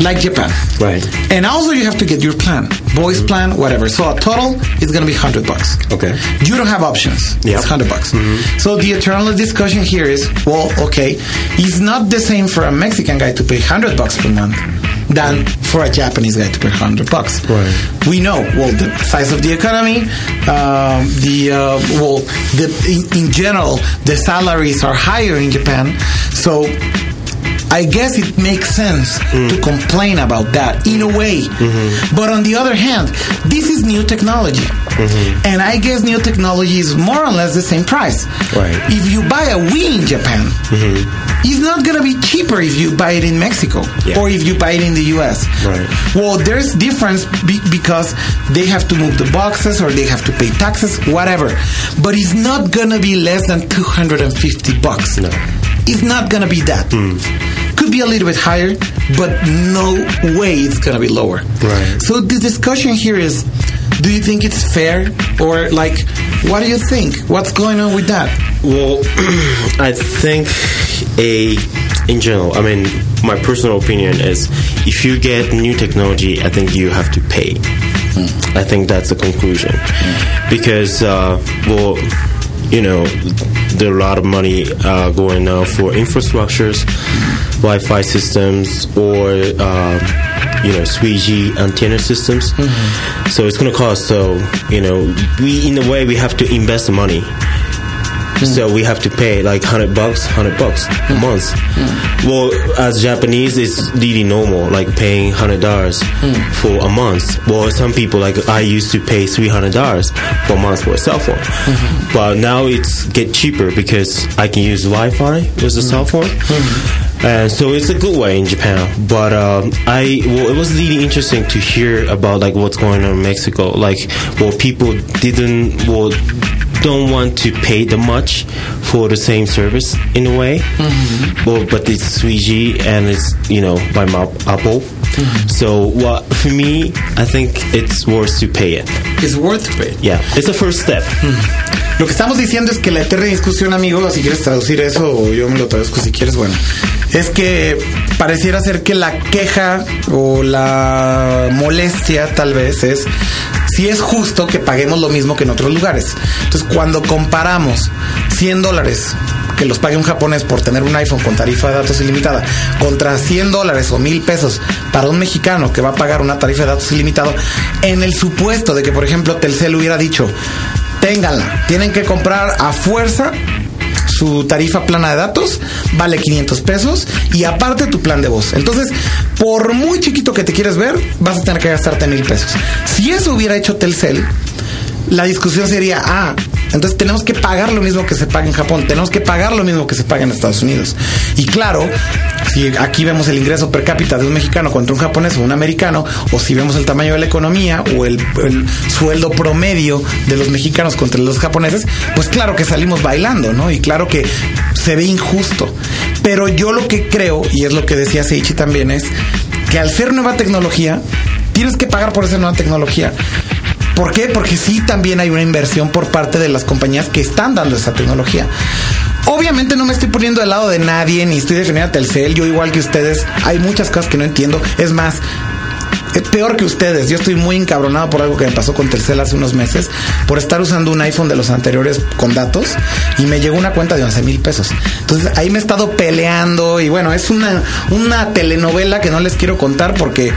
Like Japan. Right. And also you have to get your plan. Voice plan, whatever. So a total is going to be 100 bucks. Okay. You don't have options. Yeah. It's 100 bucks. So the eternal discussion here is, well, okay, it's not the same for a Mexican guy to pay 100 bucks per month than for a Japanese guy to pay 100 bucks. Right. We know, well, the size of the economy, um, the, uh, well, the, in, in general, the salaries are higher in Japan. So I guess it makes sense hmm. to complain about that in a way. Mm-hmm. But on the other hand, this is new technology. Mm-hmm. And I guess new technology is more or less the same price. Right. If you buy a Wii in Japan, mm-hmm. it's not going to be cheaper if you buy it in Mexico Yeah. or if you buy it in the US. Right. Well, there's difference be- because they have to move the boxes or they have to pay taxes, whatever. But it's not going to be less than 250 bucks. No. It's not going to be that. Hmm. Could be a little bit higher, but no way it's going to be lower. Right. So the discussion here is do you think it's fair or like what do you think? What's going on with that? Well, (clears throat) I think a in general, I mean, my personal opinion is if you get new technology, I think you have to pay. I think that's the conclusion because, uh, well, you know, there are a lot of money uh, going now for infrastructures, Wi-Fi systems, or um, you know, 3G antenna systems. So it's going to cost. So you know, we in a way we have to invest the money. So we have to pay like hundred bucks, hundred bucks a hmm. month. Hmm. Well, as Japanese, it's really normal, like paying hundred dollars for a month. Well, some people like I used to pay three hundred dollars per month for a cell phone, but now it's get cheaper because I can use Wi-Fi with the cell phone. Uh, so it's a good way in Japan, but um, I well, it was really interesting to hear about like what's going on in Mexico. Like, well, people didn't well don't want to pay the much for the same service in a way. Mm-hmm. Well, but it's 3G and it's you know by Apple. Mm-hmm. So well, for me, I think it's worth to pay it. It's worth it. Yeah, it's the first step. Mm-hmm. Lo que estamos diciendo es que la eterna discusión, amigo, si quieres traducir eso o yo me lo traduzco si quieres, bueno, es que pareciera ser que la queja o la molestia tal vez es si es justo que paguemos lo mismo que en otros lugares. Entonces, cuando comparamos 100 dólares que los pague un japonés por tener un iPhone con tarifa de datos ilimitada contra 100 dólares o mil pesos para un mexicano que va a pagar una tarifa de datos ilimitada, en el supuesto de que, por ejemplo, Telcel hubiera dicho, ténganla, tienen que comprar a fuerza su tarifa plana de datos vale 500 pesos y aparte tu plan de voz. Entonces, por muy chiquito que te quieres ver, vas a tener que gastarte mil pesos. Si eso hubiera hecho Telcel, la discusión sería, ah, entonces tenemos que pagar lo mismo que se paga en Japón, tenemos que pagar lo mismo que se paga en Estados Unidos. Y claro, si aquí vemos el ingreso per cápita de un mexicano contra un japonés o un americano, o si vemos el tamaño de la economía o el, el sueldo promedio de los mexicanos contra los japoneses, pues claro que salimos bailando, ¿no? Y claro que se ve injusto. Pero yo lo que creo, y es lo que decía Seichi también, es que al ser nueva tecnología, tienes que pagar por esa nueva tecnología. ¿Por qué? Porque sí también hay una inversión por parte de las compañías que están dando esa tecnología. Obviamente no me estoy poniendo del lado de nadie, ni estoy defendiendo a Telcel, yo igual que ustedes, hay muchas cosas que no entiendo. Es más, peor que ustedes. Yo estoy muy encabronado por algo que me pasó con Telcel hace unos meses, por estar usando un iPhone de los anteriores con datos y me llegó una cuenta de 11 mil pesos. Entonces ahí me he estado peleando y bueno, es una, una telenovela que no les quiero contar porque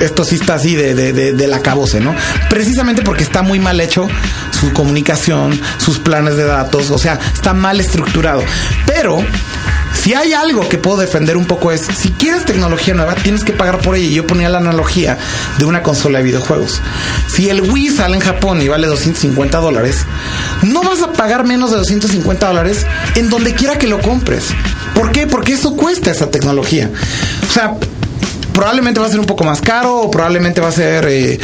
esto sí está así de, de, de, del acabose, ¿no? Precisamente porque está muy mal hecho su comunicación, sus planes de datos, o sea, está mal estructurado. Pero si hay algo que puedo defender un poco es, si quieres tecnología nueva, tienes que pagar por ella. Yo ponía la analogía de una consola de videojuegos. Si el Wii sale en Japón y vale 250 dólares, no vas a pagar menos de 250 dólares en donde quiera que lo compres. ¿Por qué? Porque eso cuesta esa tecnología. O sea, probablemente va a ser un poco más caro probablemente va a ser eh,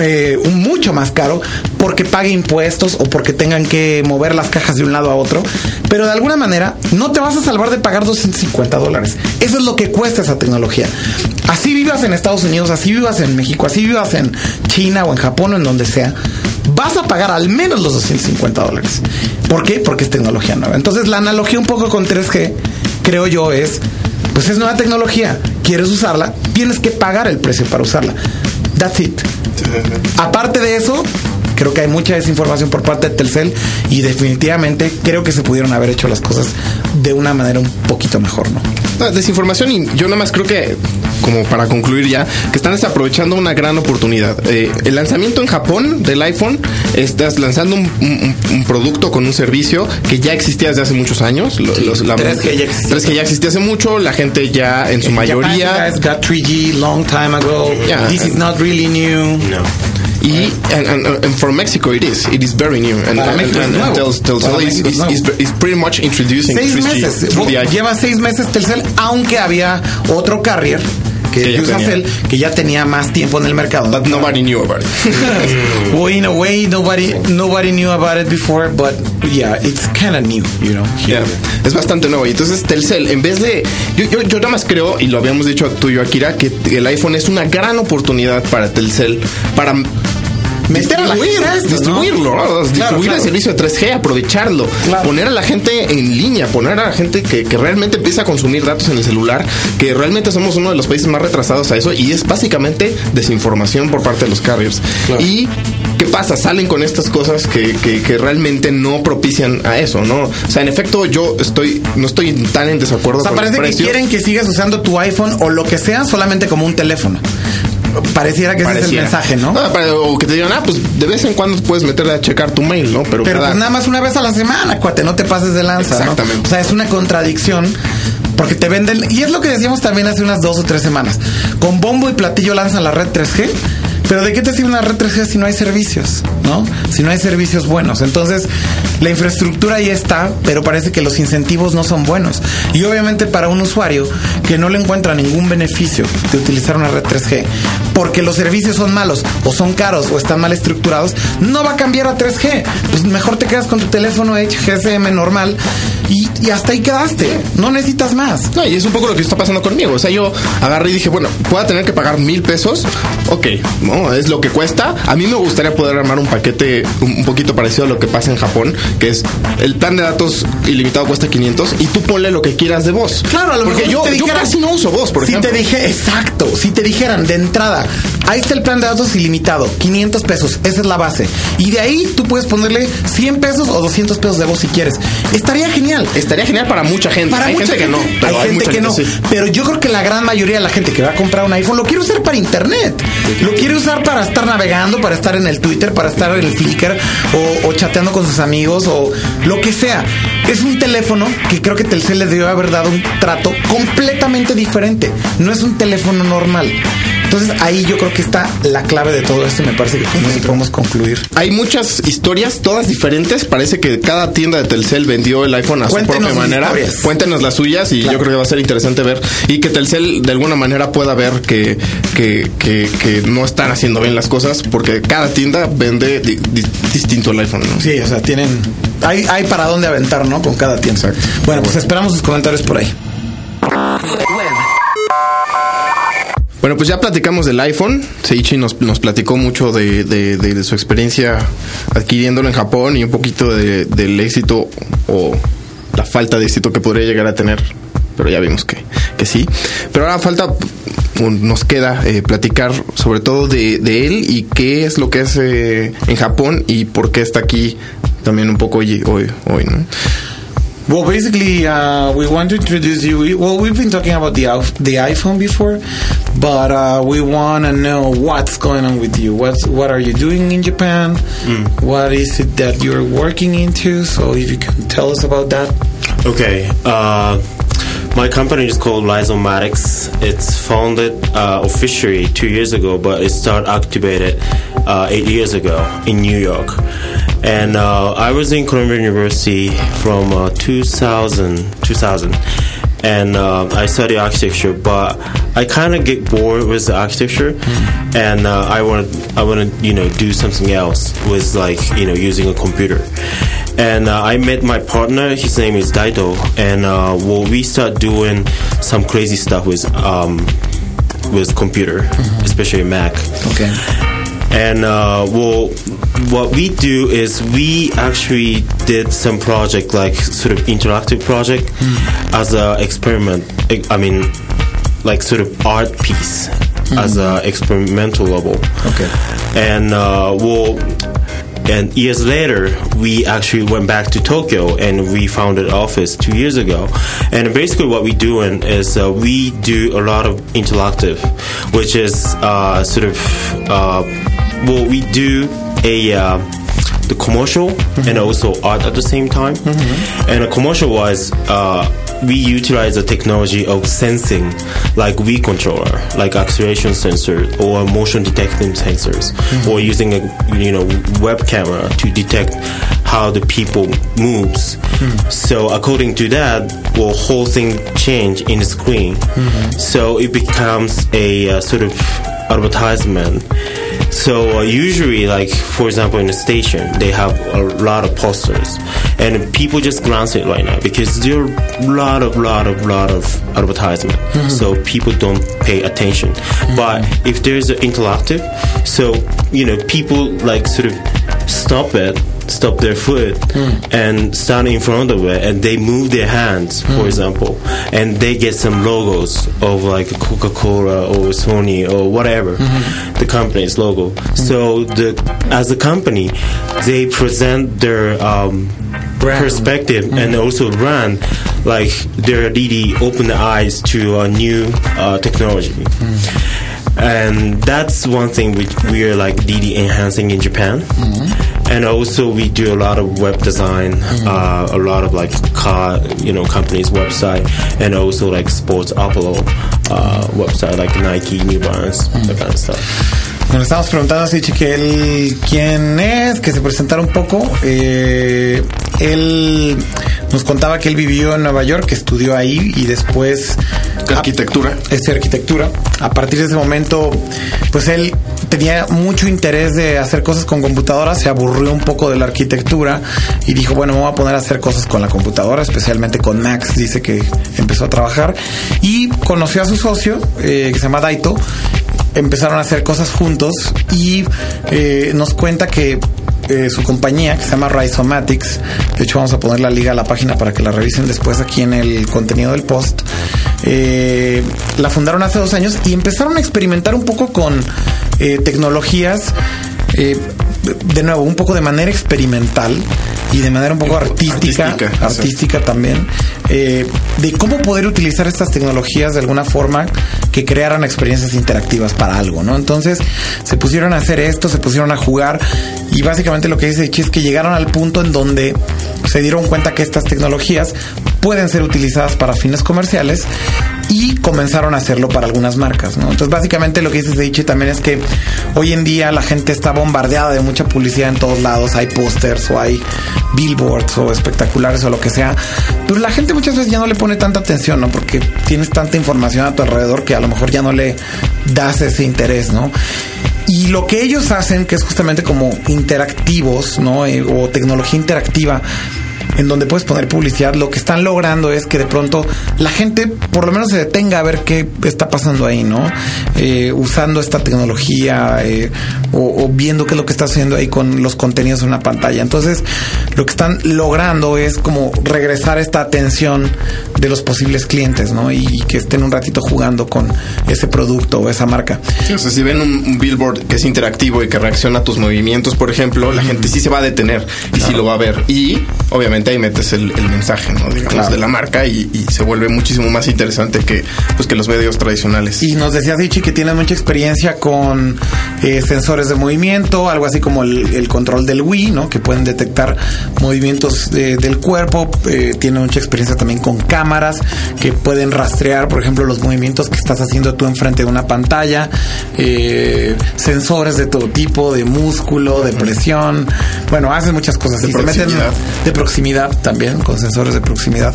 eh, mucho más caro porque pague impuestos o porque tengan que mover las cajas de un lado a otro. Pero de alguna manera no te vas a salvar de pagar 250 dólares. Eso es lo que cuesta esa tecnología. Así vivas en Estados Unidos, así vivas en México, así vivas en China o en Japón o en donde sea. Vas a pagar al menos los 250 dólares. ¿Por qué? Porque es tecnología nueva. Entonces la analogía un poco con 3G, creo yo, es pues es nueva tecnología. ¿Quieres usarla? Tienes que pagar el precio para usarla. That's it. Aparte de eso, creo que hay mucha desinformación por parte de Telcel y definitivamente creo que se pudieron haber hecho las cosas de una manera un poquito mejor, ¿no? No, desinformación y yo nada más creo que como para concluir ya, que están desaprovechando una gran oportunidad. Eh, el lanzamiento en Japón del iPhone, estás lanzando un, un- un producto con un servicio que ya existía desde hace muchos años. Lo- los- la- 3G ya existía. 3G ya existía hace mucho, la gente ya en su Japan, you mayoría... guys got 3G long time ago. Yeah. This is not really new. No. Y and, and, and for Mexico it is it is very new and, Para and, and, nuevo. Telcel- is, is, is, is pretty much introducing Seis 3G meses. through the iPhone. Lleva seis meses Telcel, aunque había otro carrier que. Usacell, que ya tenía más tiempo en el mercado. But nobody knew about it. well, in a way, nobody nobody knew about it before, but yeah, it's kind of new, you know. Yeah, Es bastante nuevo. Y entonces Telcel, en vez de. Yo, yo, yo nada más creo, y lo habíamos dicho tú y yo, Akira, que el iPhone es una gran oportunidad para Telcel para. Meter a la gente esto, distribuirlo, ¿no? distribuir claro. el servicio de 3G, aprovecharlo, Claro. poner a la gente en línea, poner a la gente que, que realmente empieza a consumir datos en el celular, que realmente somos uno de los países más retrasados a eso, y es básicamente desinformación por parte de los carriers. Y ¿qué pasa? Salen con estas cosas que, que, que realmente no propician a eso, ¿no? O sea, en efecto, yo estoy, no estoy tan en desacuerdo O sea, con parece que quieren que sigas usando tu iPhone o lo que sea solamente como un teléfono. Pareciera que ese es el mensaje, ¿no? Para- o que te digan, ah, pues de vez en cuando puedes meterle a checar tu mail, ¿no? Pero, Pero cada- pues nada más una vez a la semana, cuate, no te pases de lanza. ¿no? Exactamente. O sea, es una contradicción porque te venden. Y es lo que decíamos también hace unas dos o tres semanas. Con bombo y platillo lanzan la red 3G Pero ¿de qué te sirve una red 3G si no hay servicios? ¿No? Si no hay servicios buenos. Entonces, la infraestructura ahí está, pero parece que los incentivos no son buenos. Y obviamente para un usuario que no le encuentra ningún beneficio de utilizar una red 3G, porque los servicios son malos, o son caros, o están mal estructurados, no va a cambiar a 3G. Pues mejor te quedas con tu teléfono HGSM normal y, y hasta ahí quedaste. No necesitas más. No, y es un poco lo que está pasando conmigo. O sea, yo agarré y dije, bueno, puedo tener que pagar mil pesos. Ok, no, es lo que cuesta. A mí me gustaría poder armar un paquete un, poquito parecido a lo que pasa en Japón, que es el plan de datos ilimitado cuesta 500 y tú ponle lo que quieras de voz. Claro, a lo Porque mejor yo, si te yo dijeran- casi no uso voz, por si ejemplo. te dije, exacto, si te dijeran de entrada, ahí está el plan de datos ilimitado, 500 pesos, esa es la base. Y de ahí tú puedes ponerle 100 pesos o 200 pesos de voz si quieres. Estaría genial. Estaría genial para mucha gente. Para hay mucha gente, que no. pero hay, gente que no. sí. Pero yo creo que la gran mayoría de la gente que va a comprar un iPhone lo quiere usar para internet. Lo quiere usar para estar navegando, para estar en el Twitter, para estar en el Flickr o, chateando con sus amigos o lo que sea. Es un teléfono que creo que Telcel le debió haber dado un trato completamente diferente. No es un teléfono normal. Entonces ahí yo creo que está la clave de todo esto y me parece que con eso podemos concluir. Hay muchas historias, todas diferentes. Parece que cada tienda de Telcel vendió el iPhone a Cuéntenos su propia manera. historias. Cuéntenos las suyas y yo creo que va a ser interesante ver. Y que Telcel de alguna manera pueda ver que, que, que, que no están haciendo bien las cosas porque cada tienda vende di- di- distinto el iPhone. ¿no? Sí, o sea, tienen. Hay, hay para dónde aventar, ¿no? Con cada tienda. Exacto. Bueno, pues esperamos sus comentarios por ahí. Web. Bueno, pues ya platicamos del iPhone. Seichi nos, nos platicó mucho de, su experiencia adquiriéndolo en Japón y un poquito de- del éxito o la falta de éxito que podría llegar a tener. Pero ya vimos que, sí. Pero ahora falta, nos queda eh, platicar sobre todo de, de él y qué es lo que hace en Japón y por qué está aquí también un poco hoy, hoy, hoy ¿no? Well, basically, uh, we want to introduce you. We, well, we've been talking about the the iPhone before, but uh, we want to know what's going on with you. What's what are you doing in Japan? What is it that you're working into? So, if you can tell us about that. Okay. Uh, my company is called Lysomatics. It's founded uh, officially two years ago, but it started activated uh, eight years ago in New York. And uh, I was in Columbia University from uh, 2000, 2000. And uh, I study architecture, but I kind of get bored with the architecture, and uh, I want I want to you know do something else with like you know using a computer and uh, I met my partner. His name is Daito, and uh, well, we start doing some crazy stuff with um, with computer, especially Mac. Okay. And uh, well, what we do is we actually did some project like sort of interactive project as an experiment. I- mean, like sort of art piece as an experimental level. Okay. And uh, well, and years later, we actually went back to Tokyo and we founded office two years ago. And basically, what we doing is uh, we do a lot of interactive, which is uh, sort of uh, well, we do a uh, the commercial and also art at the same time. And a commercial was uh, we utilize the technology of sensing, like V controller, like acceleration sensor or motion detecting sensors, or using a you know web camera to detect how the people moves. So according to that, will whole thing change in the screen. So it becomes a uh, sort of advertisement. So uh, usually, like for example, in the station, they have a lot of posters, and people just glance it right now because there are a lot of, lot of, lot of advertisement. So people don't pay attention. But if there's an interactive, so you know, people like sort of stop it, stop their foot, hmm. and stand in front of it, and they move their hands, for hmm. example, and they get some logos of like Coca Cola or Sony or whatever hmm. the company's logo. So the as a company, they present their um, perspective and also brand like they're really open the eyes to a new uh, technology. And that's one thing which we are like DD enhancing in Japan. And also we do a lot of web design, uh, a lot of like car, you know, companies website, and also like sports Apollo uh, website like Nike, New Balance, that kind of stuff. Bueno, estamos preguntando así, que él quién es, que se presentara un poco. Eh, él nos contaba que él vivió en Nueva York, que estudió ahí y después arquitectura. Es arquitectura. A partir de ese momento, pues él tenía mucho interés de hacer cosas con computadoras, se aburrió un poco de la arquitectura y dijo, bueno, me voy a poner a hacer cosas con la computadora, especialmente con Max, dice que empezó a trabajar y conoció a su socio, eh, que se llama Daito, empezaron a hacer cosas juntos y eh, nos cuenta que eh, su compañía que se llama Rhizomatics. De hecho, vamos a poner la liga a la página para que la revisen después aquí en el contenido del post. Eh, la fundaron hace dos años y empezaron a experimentar un poco con tecnologías. de nuevo, un poco de manera experimental y de manera un poco artística, artística, también, eh, de cómo poder utilizar estas tecnologías de alguna forma que crearan experiencias interactivas para algo, ¿no? Entonces se pusieron a hacer esto, se pusieron a jugar y básicamente lo que dice es que llegaron al punto en donde se dieron cuenta que estas tecnologías pueden ser utilizadas para fines comerciales y comenzaron a hacerlo para algunas marcas, ¿no? Entonces, básicamente lo que dice Seichi también es que hoy en día la gente está bombardeada de mucha publicidad en todos lados, hay pósters o hay billboards o espectaculares o lo que sea, pero la gente muchas veces ya no le pone tanta atención, ¿no? Porque tienes tanta información a tu alrededor que a lo mejor ya no le das ese interés, ¿no? Y lo que ellos hacen, que es justamente como interactivos, ¿no? Eh, o tecnología interactiva, en donde puedes poner publicidad, lo que están logrando es que de pronto la gente por lo menos se detenga a ver qué está pasando ahí, ¿no? Eh, usando esta tecnología eh, o, viendo qué es lo que está haciendo ahí con los contenidos en una pantalla. Entonces, lo que están logrando es como regresar esta atención de los posibles clientes, ¿no? Y que estén un ratito jugando con ese producto o esa marca. Sí, o sea, si ven un, billboard que es interactivo y que reacciona a tus movimientos, por ejemplo, la gente sí se va a detener y sí lo va a ver. Y obviamente ahí metes el, mensaje, ¿no? Digamos, de la marca y, se vuelve muchísimo más interesante que, pues, que los medios tradicionales. Y nos decías, Ichi, que tienes mucha experiencia con eh, sensores de movimiento, algo así como el, control del Wii, ¿no? Que pueden detectar movimientos del cuerpo. Eh, tiene mucha experiencia también con cámaras que pueden rastrear, por ejemplo, los movimientos que estás haciendo tú enfrente de una pantalla. Eh, sensores de todo tipo, de músculo, de presión. Bueno, hacen muchas cosas. De proximidad. de proximidad también, con sensores de proximidad.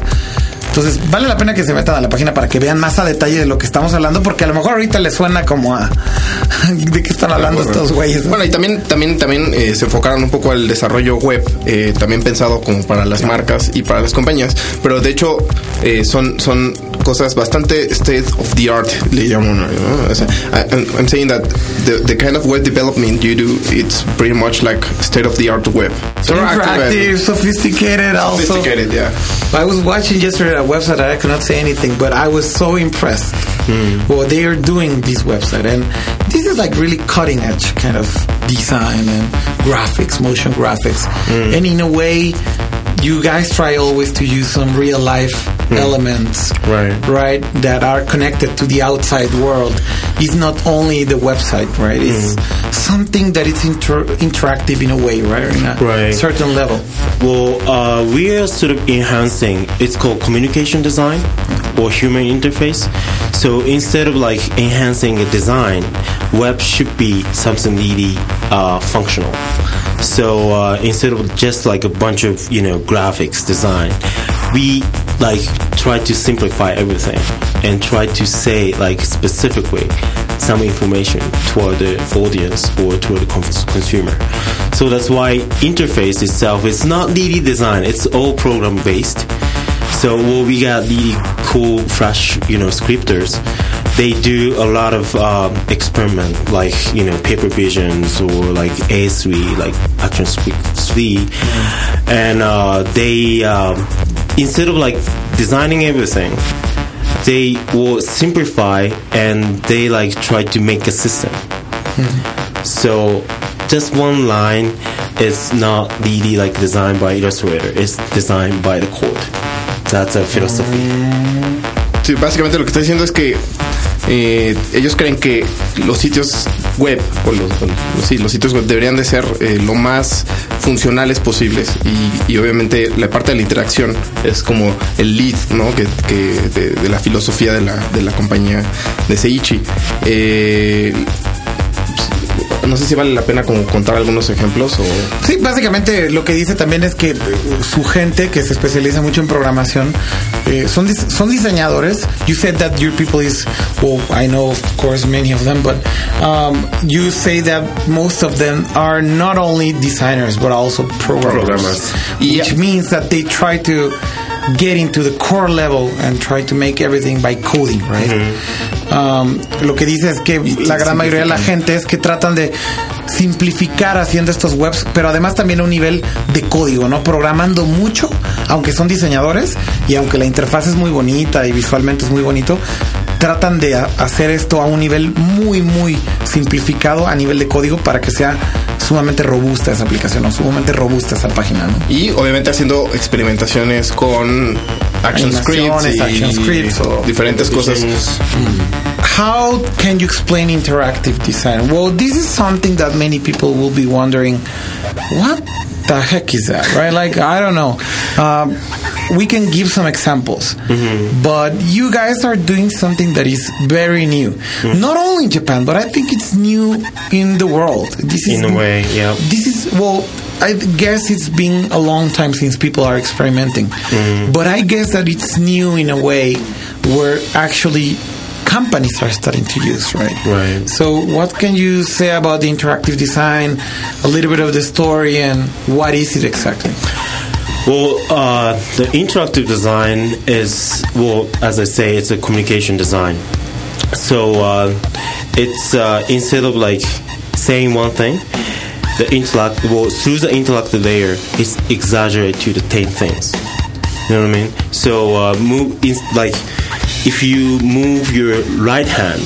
Entonces, vale la pena que se metan a la página para que vean más a detalle de lo que estamos hablando, porque a lo mejor ahorita les suena como a (laughs) de qué están hablando estos güeyes. Bueno, y también, también, también eh, se enfocaron un poco al desarrollo web, eh, también pensado como para las marcas y para las compañías. Pero de hecho, eh, son, son cosas bastante state of the art, le llamo. ¿no? O sea, I'm saying that the, the kind of web development you do, it's pretty much like state of the art web. Interactive, sophisticated, also. Sophisticated, yeah. I was watching yesterday a website that I cannot say anything, but I was so impressed mm. what they are doing this website. And this is like really cutting edge kind of design and graphics, motion graphics. Mm. And in a way, you guys try always to use some real life mm. elements, right? Right, that are connected to the outside world. It's not only the website, right? It's mm. something that is inter- interactive in a way, right? In a right. certain level. Well, uh, we are sort of enhancing. It's called communication design or human interface. So instead of like enhancing a design, web should be something really uh, functional. So uh, instead of just like a bunch of you know graphics design, we like try to simplify everything and try to say like specifically some information toward the audience or toward the consumer. So that's why interface itself is not really design; it's all program based. So well, we got the cool fresh you know, scripters they do a lot of um, experiment like you know paper visions or like A3 like Action 3 and uh, they um, instead of like designing everything they will simplify and they like try to make a system. Mm-hmm. so just one line is not really like designed by illustrator. It's designed by the code. That's a philosophy. Sí, básicamente lo que está diciendo es que eh, ellos creen que los sitios web o los, los sitios web deberían de ser eh, lo más funcionales posibles y, obviamente la parte de la interacción es como el lead ¿no? que, de, la filosofía de la, de la compañía de Seichi. Eh, no sé si vale la pena como contar algunos ejemplos o... Sí, básicamente lo que dice también es que eh, su gente que se especializa mucho en programación eh, son, dis- son diseñadores. You said that your people is, well, I know of course many of them, but um, you say that most of them are not only designers but also programmers. Programmers. Which Yeah. means that they try to get into the core level and try to make everything by coding, right? Um, lo que dice es que la gran mayoría de la gente es que tratan de simplificar haciendo estos webs, pero además también a un nivel de código, ¿no? Programando mucho, aunque son diseñadores y aunque la interfaz es muy bonita y visualmente es muy bonito, tratan de hacer esto a un nivel muy, muy simplificado a nivel de código para que sea sumamente robusta esa aplicación, ¿no? Sumamente robusta esa página, ¿no? Y obviamente haciendo experimentaciones con action scripts y action scripts o diferentes cosas. How can you explain interactive design? Well, this is something that many people will be wondering. What the heck is that, right? Like, I don't know. Um, we can give some examples, mm-hmm. but you guys are doing something that is very new. Mm-hmm. Not only in Japan, but I think it's new in the world. This is In a way, yeah. this is well i guess it's been a long time since people are experimenting mm-hmm. but i guess that it's new in a way where actually companies are starting to use right Right. so what can you say about the interactive design a little bit of the story and what is it exactly Well, uh, the interactive design is, well, as I say, it's a communication design. So uh, it's uh, instead of like saying one thing, the intellect, well, through the interactive layer, it's exaggerate to the 10 things. You know what I mean? So uh, move, in, like, if you move your right hand,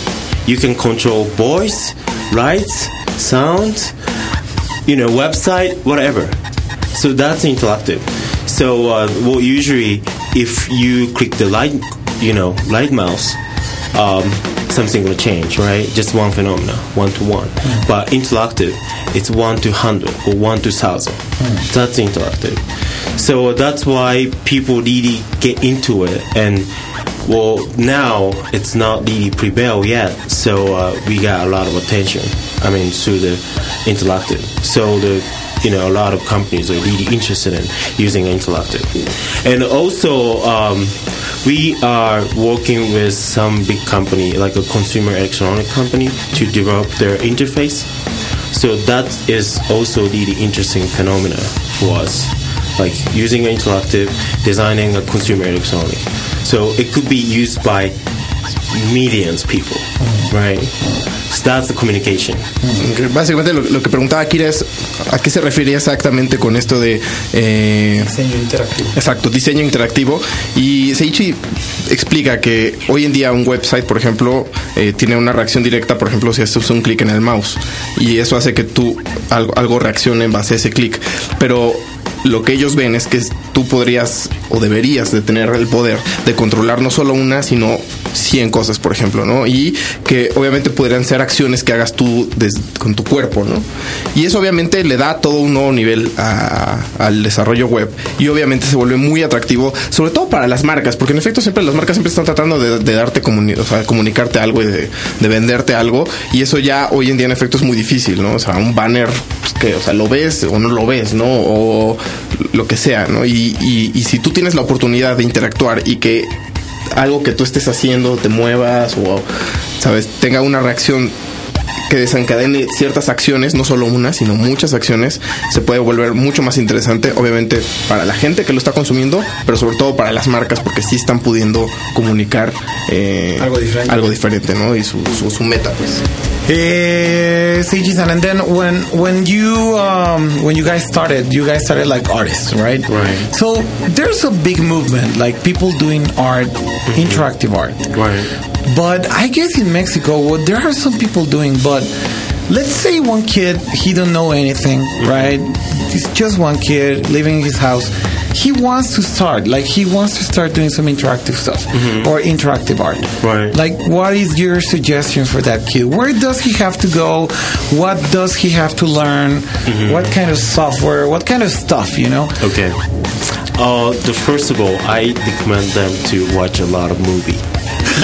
you can control voice, lights, sound, you know, website, whatever. So that's interactive. So, uh, well, usually if you click the light, you know, light mouse, um, something will change, right? Just one phenomena, one to one. But interactive, it's one to hundred or one to thousand. That's interactive. So that's why people really get into it and. Well, now it's not really prevail yet, so uh, we got a lot of attention. I mean, through the interactive. So the you know a lot of companies are really interested in using interactive, and also um, we are working with some big company like a consumer electronic company to develop their interface. So that is also really interesting phenomena for us, like using interactive, designing a consumer electronic. So it could be used by millions people, right? So that's the communication. Que Básicamente lo, lo que preguntaba Kira es a qué se refería exactamente con esto de eh, diseño interactivo Exacto, diseño interactivo. Y Seichi explica que hoy en día un website, por ejemplo, eh, tiene una reacción directa, por ejemplo, si haces un clic en el mouse. Y eso hace que tú algo, algo reaccione en base a ese clic. Pero lo que ellos ven es que tú podrías o deberías de tener el poder de controlar no solo una, sino 100 cosas, por ejemplo, ¿no? Y que obviamente podrían ser acciones que hagas tú con tu cuerpo, ¿no? Y eso obviamente le da todo un nuevo nivel a- al desarrollo web y obviamente se vuelve muy atractivo, sobre todo para las marcas, porque en efecto siempre las marcas siempre están tratando de, de darte comuni- o sea, comunicarte algo y de, de venderte algo y eso ya hoy en día en efecto es muy difícil, ¿no? O sea, un banner pues, que, o sea, lo ves o no lo ves, ¿no? O lo que sea, ¿no? Y, y- y si tú tienes la oportunidad de interactuar y que algo que tú estés haciendo te muevas o, sabes, tenga una reacción que desencadene ciertas acciones, no solo una, sino muchas acciones, se puede volver mucho más interesante, obviamente para la gente que lo está consumiendo, pero sobre todo para las marcas, porque sí están pudiendo comunicar eh, Algo diferente. algo diferente, ¿no? Y su, su, su meta, pues. Eh, Seiji-san, and then when when you um, when you guys started, you guys started like artists, right? Right. So there's a big movement, like people doing art, interactive art. Right. But I guess in Mexico, what there are some people doing, but let's say one kid, he don't know anything, right? He's just one kid living in his house. He wants to start, like he wants to start doing some interactive stuff or interactive art. Right. Like, what is your suggestion for that kid? Where does he have to go? What does he have to learn? What kind of software? What kind of stuff? You know? Okay. Uh, the first of all, I recommend them to watch a lot of movie.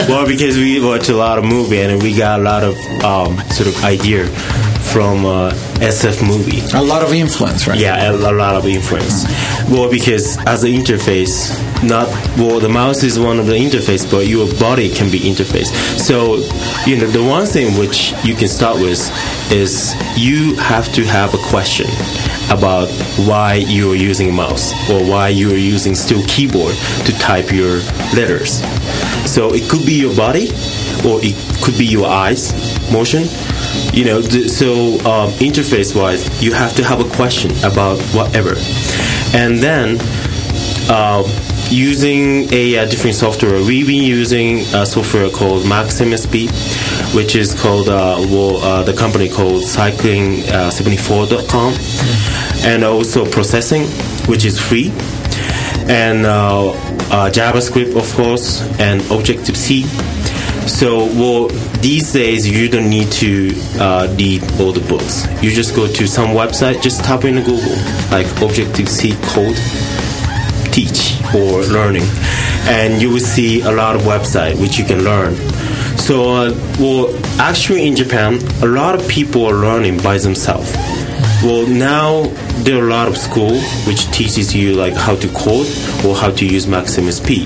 Well, because we watch a lot of movie and we got a lot of um, sort of idea from uh, SF movie. A lot of influence, right? Yeah, a, a lot of influence. Well, because as an interface, not well, the mouse is one of the interface, but your body can be interface. So, you know, the one thing which you can start with is you have to have a question about why you are using a mouse or why you are using still keyboard to type your letters. So it could be your body or it could be your eyes motion. You know so um, interface wise you have to have a question about whatever. And then uh, using a, uh different software we've been using a software called maxmsp which is called uh, well, uh, the company called cycling74.com and also processing which is free. And uh, javascript of course and objective-c so, well, these days you don't need to uh, read all the books. You just go to some website, just type in Google, like Objective C code, teach or learning, and you will see a lot of website which you can learn. So, uh, well, actually in Japan, a lot of people are learning by themselves. Well, now there are a lot of school which teaches you like how to code or how to use Maximus P,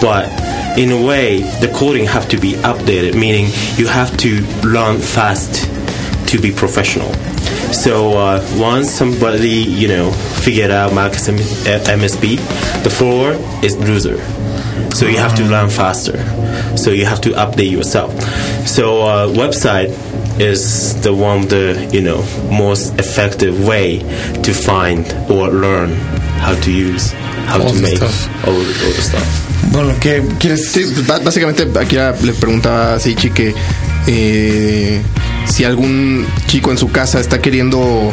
but in a way, the coding have to be updated, meaning you have to learn fast to be professional. So uh, once somebody, you know, figured out Max MSB, the floor is loser. So you have to learn faster. So you have to update yourself. So uh, website is the one the you know most effective way to find or learn how to use how All to make stuff. all, all the stuff. Bueno, ¿qué quieres? Sí, básicamente aquí le preguntaba a Seichi que eh, si algún chico en su casa está queriendo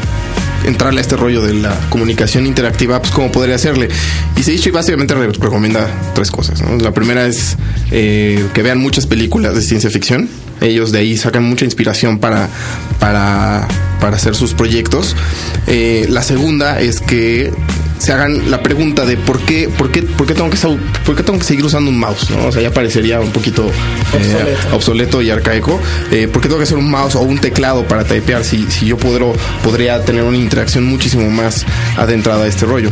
entrarle a este rollo de la comunicación interactiva, pues cómo podría hacerle. Y Seichi básicamente re- recomienda tres cosas. La primera es eh, que vean muchas películas de ciencia ficción. Ellos de ahí sacan mucha inspiración para, para, para hacer sus proyectos. Eh, la segunda es que se hagan la pregunta de por qué, por qué, por qué tengo que por qué tengo que seguir usando un mouse, ¿no? O sea, ya parecería un poquito eh, Obsoleto. obsoleto y arcaico. Eh, ¿Por qué tengo que hacer un mouse o un teclado para typear si, si yo podré, podría tener una interacción muchísimo más adentrada a este rollo?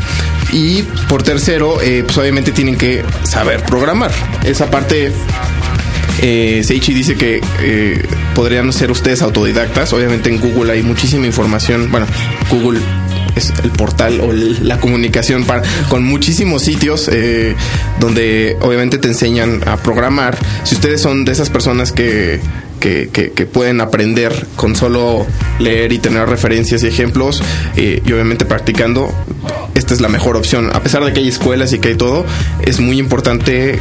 Y por tercero, eh, pues obviamente tienen que saber programar. Esa parte eh, Seichi dice que eh, podrían ser ustedes autodidactas. Obviamente en Google hay muchísima información. Bueno, Google es el portal o la comunicación para, con muchísimos sitios eh, donde obviamente te enseñan a programar. Si ustedes son de esas personas que, que, que- que pueden aprender con solo leer y tener referencias y ejemplos eh, y obviamente practicando, esta es la mejor opción. A pesar de que hay escuelas y que hay todo, es muy importante... eh,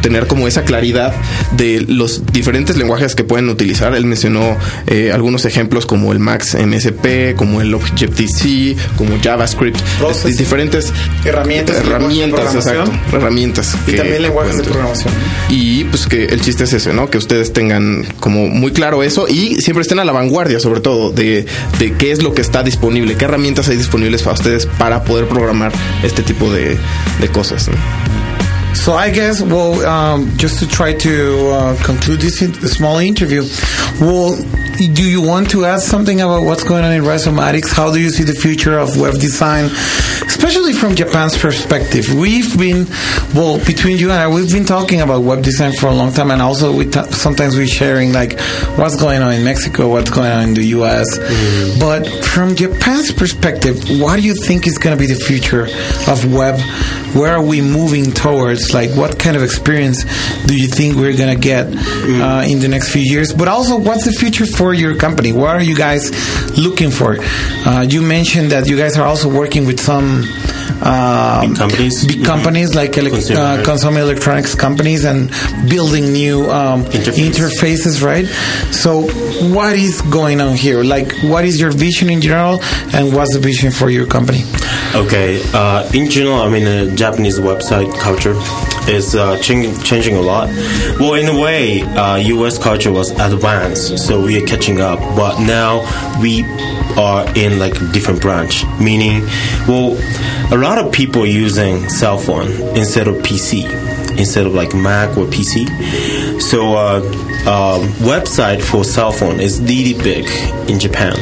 tener como esa claridad de los diferentes lenguajes que pueden utilizar. Él mencionó eh, algunos ejemplos como el Max MSP, como el Objective-C, como JavaScript, Processing. es- diferentes Herramientas, herramientas, exacto, herramientas. Y que también lenguajes de programación. y pues que el chiste es ese, ¿no? Que ustedes tengan como muy claro eso y siempre estén a la vanguardia, sobre todo, de, de qué es lo que está disponible, qué herramientas hay disponibles para ustedes para poder programar este tipo de, de cosas. ¿no? So I guess, well, um, just to try to uh, conclude this in- small interview, well, do you want to add something about what's going on in Rhizomatics? How do you see the future of web design, especially from Japan's perspective? We've been, well, between you and I, we've been talking about web design for a long time, and also we sometimes we're sharing like what's going on in Mexico, what's going on in the U.S. But from Japan's perspective, what do you think is going to be the future of web? Where are we moving towards? Like, what kind of experience do you think we're going to get uh, in the next few years? But also, what's the future for your company? What are you guys looking for? Uh, you mentioned that you guys are also working with some uh, Big companies. big companies like elec- Consumer. uh, consumer electronics companies, and building new um, Interface. interfaces, right? So, what is going on here? Like, what is your vision in general, and what's the vision for your company? Okay. Uh, in general, I mean, the Japanese website culture is uh, changing, changing a lot. Well, in a way, uh, U.S. culture was advanced, so we are catching up. But now we are in like a different branch, meaning, well, a lot of people using cell phone instead of PC, instead of like Mac or PC. So, uh, uh, website for cell phone is really big in Japan.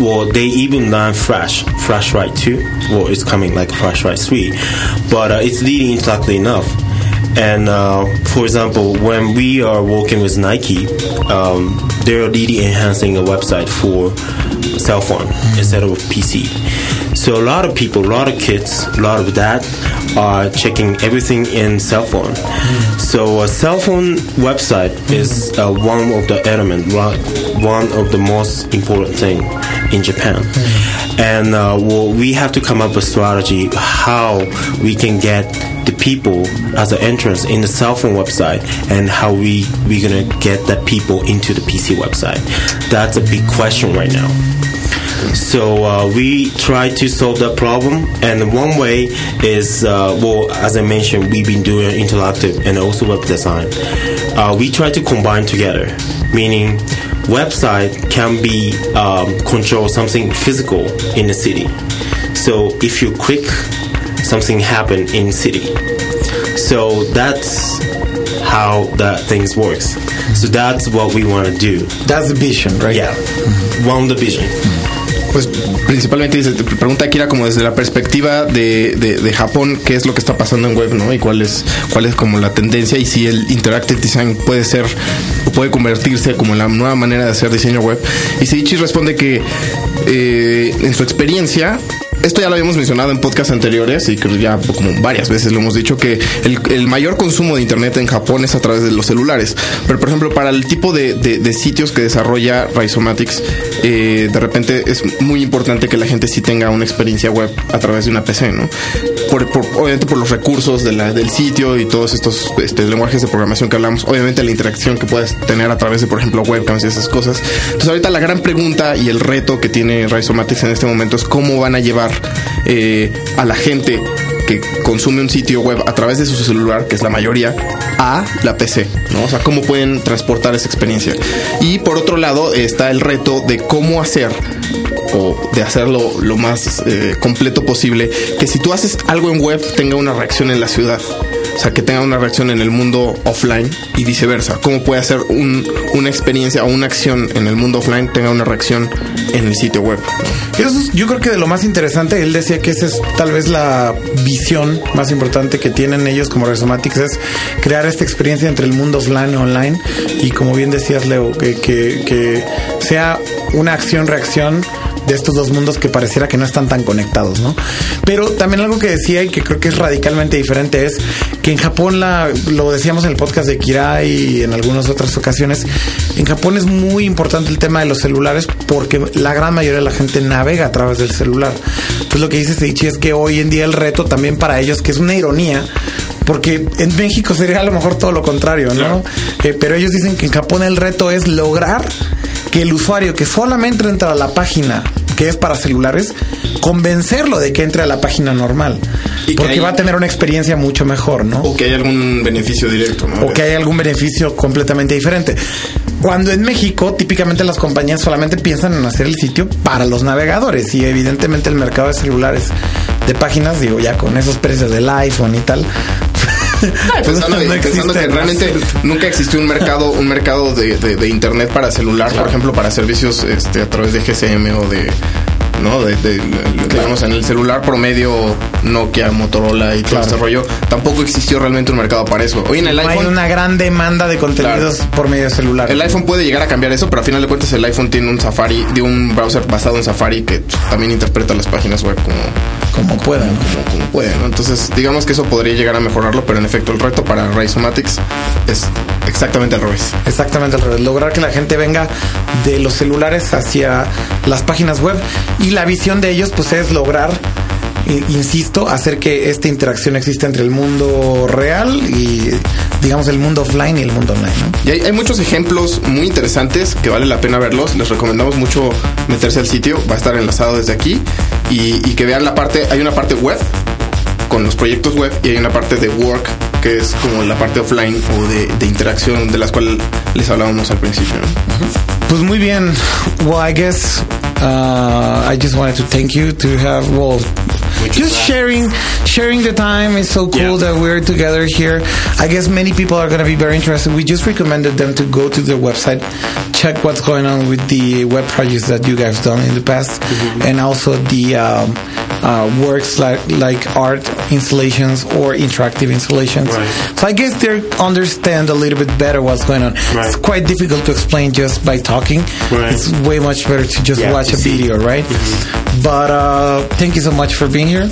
Well, they even learn Flash, Flash Write 2. Well, it's coming like Flash Write 3, but uh, it's really interactive enough. And uh, for example, when we are working with Nike, um, they're really enhancing a website for cell phone instead of PC. So a lot of people, a lot of kids, a lot of that are checking everything in cell phone. So a cell phone website is uh, one of the element, one of the most important thing in Japan. And uh, well, we have to come up with strategy how we can get the people as an entrance in the cell phone website and how we we gonna get the people into the PC website. That's a big question right now. So uh, we try to solve that problem, and one way is uh, well, as I mentioned, we've been doing interactive and also web design. Uh, we try to combine together, meaning website can be um, control something physical in the city. So if you click, something happen in city. So that's how that things works. So that's what we want to do. That's the vision, right? Yeah, one the vision. Pues principalmente dice, pregunta Kira como desde la perspectiva de, de, Japón, qué es lo que está pasando en web, ¿no? Y cuál es, cuál es como la tendencia y si el interactive design puede ser o puede convertirse como la nueva manera de hacer diseño web. Y Seichi responde que eh, en su experiencia esto ya lo habíamos mencionado en podcasts anteriores y creo ya como varias veces lo hemos dicho que el, el, mayor consumo de internet en Japón es a través de los celulares. Pero por ejemplo, para el tipo de, de, de sitios que desarrolla Rhizomatics, eh, de repente es muy importante que la gente sí tenga una experiencia web a través de una PC, ¿no? Por, por, obviamente por los recursos de la, del sitio y todos estos este, lenguajes de programación que hablamos, obviamente la interacción que puedes tener a través de, por ejemplo, webcams y esas cosas. Entonces ahorita la gran pregunta y el reto que tiene Rhizomatics en este momento es cómo van a llevar eh, a la gente que consume un sitio web a través de su celular, que es la mayoría, a la PC, ¿no? O sea, cómo pueden transportar esa experiencia. Y por otro lado está el reto de cómo hacer o de hacerlo lo más eh, completo posible, que si tú haces algo en web tenga una reacción en la ciudad. O sea, que tenga una reacción en el mundo offline y viceversa. ¿Cómo puede hacer un, una experiencia o una acción en el mundo offline tenga una reacción en el sitio web? Yo creo que de lo más interesante, él decía que esa es tal vez la visión más importante que tienen ellos como Resomatics, es crear esta experiencia entre el mundo offline y online. Y como bien decías, Leo, que sea una acción-reacción de estos dos mundos que pareciera que no están tan conectados, ¿no? Pero también algo que decía y que creo que es radicalmente diferente es que en Japón, la, lo decíamos en el podcast de Kirai y en algunas otras ocasiones, en Japón es muy importante el tema de los celulares porque la gran mayoría de la gente navega a través del celular. Entonces lo que dice Seichi es que hoy en día el reto también para ellos, que es una ironía, porque en México sería a lo mejor todo lo contrario, ¿no? Eh, pero ellos dicen que en Japón el reto es lograr que el usuario que solamente entra a la página que es para celulares, convencerlo de que entre a la página normal. Y porque hay, va a tener una experiencia mucho mejor, ¿no? O que hay algún beneficio directo, ¿no? O que hay algún beneficio completamente diferente. Cuando en México, típicamente las compañías solamente piensan en hacer el sitio para los navegadores y evidentemente el mercado de celulares de páginas, digo, ya con esos precios del iPhone y tal, (laughs) pensando, no pensando que realmente nunca existió un mercado un mercado de, de, de internet para celular claro. por ejemplo para servicios este, a través de GSM o de ¿no? De, de, de digamos, en el celular promedio Nokia, Motorola y todo claro. este rollo, tampoco existió realmente un mercado para eso. Hoy en el no iPhone hay una gran demanda de contenidos claro. por medio celular. El iPhone puede llegar a cambiar eso, pero al final de cuentas el iPhone tiene un Safari, de un browser basado en Safari que también interpreta las páginas web como como pueda, ¿no? como, como puede, ¿no? Entonces, digamos que eso podría llegar a mejorarlo, pero en efecto el reto para Rhizomatics es exactamente al revés. Exactamente al revés. Lograr que la gente venga de los celulares hacia las páginas web y la visión de ellos pues es lograr insisto, hacer que esta interacción exista entre el mundo real y, digamos, el mundo offline y el mundo online. ¿no? Y hay, hay, muchos ejemplos muy interesantes que vale la pena verlos. Les recomendamos mucho meterse al sitio, va a estar enlazado desde aquí y, y que vean la parte, hay una parte web con los proyectos web y hay una parte de work que es como la parte offline o de, de interacción de las cuales les hablábamos al principio. ¿no? -huh. Pues muy bien. Well, I guess uh, I just wanted to thank you to have well just sharing sharing the time is so cool Yeah. that we're together here. I guess many people are going to be very interested. We just recommended them to go to their website, check what's going on with the web projects that you guys done in the past, Mm-hmm. and also the um, uh, works like like art installations or interactive installations. Right. So I guess they understand a little bit better what's going on. Right. It's quite difficult to explain just by talking. Right. It's way much better to just Yeah, watch to a see. video, right? But uh, thank you so much for being here.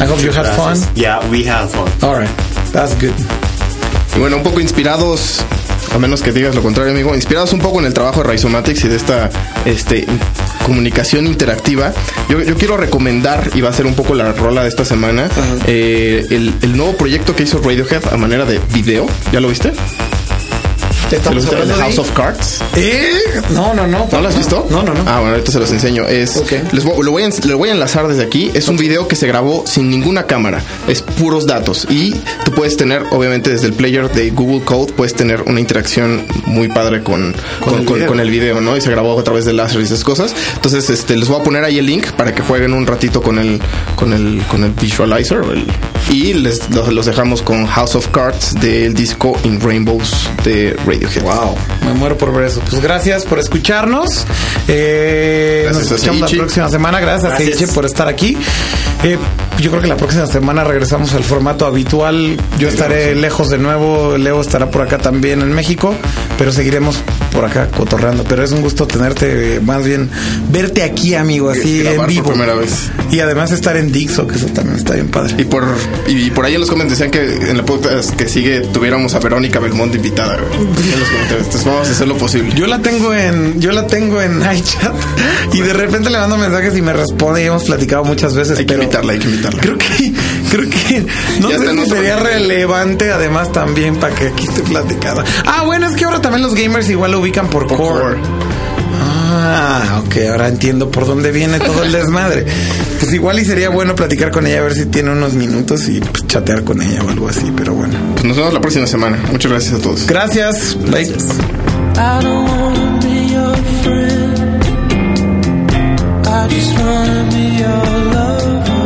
I hope you had fun. Yeah, we had fun. All right, that's good. Y bueno, un poco inspirados, a menos que digas lo contrario, amigo, inspirados un poco en el trabajo de Rhizomatics y de esta este, comunicación interactiva, yo, yo quiero recomendar, y va a ser un poco la rola de esta semana, eh, el, el nuevo proyecto que hizo Radiohead a manera de video. ¿Ya lo viste? ¿Te ¿Te lo estamos? El hablando House of Cards. ¿Eh? No, no, no. ¿No lo has visto? No, no, no. Ah, bueno, ahorita se los enseño. Es, Ok. les voy- lo, voy a, lo voy a enlazar desde aquí. Es un video que se grabó sin ninguna cámara. Es puros datos. Y tú puedes tener, obviamente, desde el player de Google Code, puedes tener una interacción muy padre con, con, el con- video. con el video, ¿no? Y se grabó a través de láser y esas cosas. Entonces, este, les voy a poner ahí el link para que jueguen un ratito con el, con el, con el visualizer. el- y les, los, los dejamos con House of Cards del disco In Rainbows de Radiohead. Wow, me muero por ver eso. Pues gracias por escucharnos. Eh, Gracias nos a escuchamos la próxima semana. Gracias, Gracias. Seiichi, por estar aquí. Eh, yo creo que la próxima semana regresamos al formato habitual. Yo estaré lejos de nuevo. Leo estará por acá también en México. Pero seguiremos por acá cotorreando. Pero es un gusto tenerte, más bien verte aquí, amigo, así en por vivo. primera vez. Y además estar en Dixo, que eso también está bien padre. Y por, y por ahí en los comentarios decían que en la podcast que sigue tuviéramos a Verónica Belmont invitada, güey. En los comentarios. Entonces vamos a hacer lo posible. Yo la tengo en, yo la tengo en (laughs) iChat y de repente le mando mensajes y me responde y hemos platicado muchas veces. Hay que pero invitarla, hay que invitarla. Creo que, creo que no Ya sé si sería relevante además también para que aquí esté platicada. Ah, bueno, es que ahora también los gamers igual lo ubican por, core. Core. Ah, ok, ahora entiendo por dónde viene todo el desmadre. Pues igual y sería bueno platicar con ella a ver si tiene unos minutos y pues, chatear con ella o algo así, pero bueno. Pues nos vemos la próxima semana. Muchas gracias a todos. Gracias. Bye. I don't wanna be your friend. I just wanna be your lover.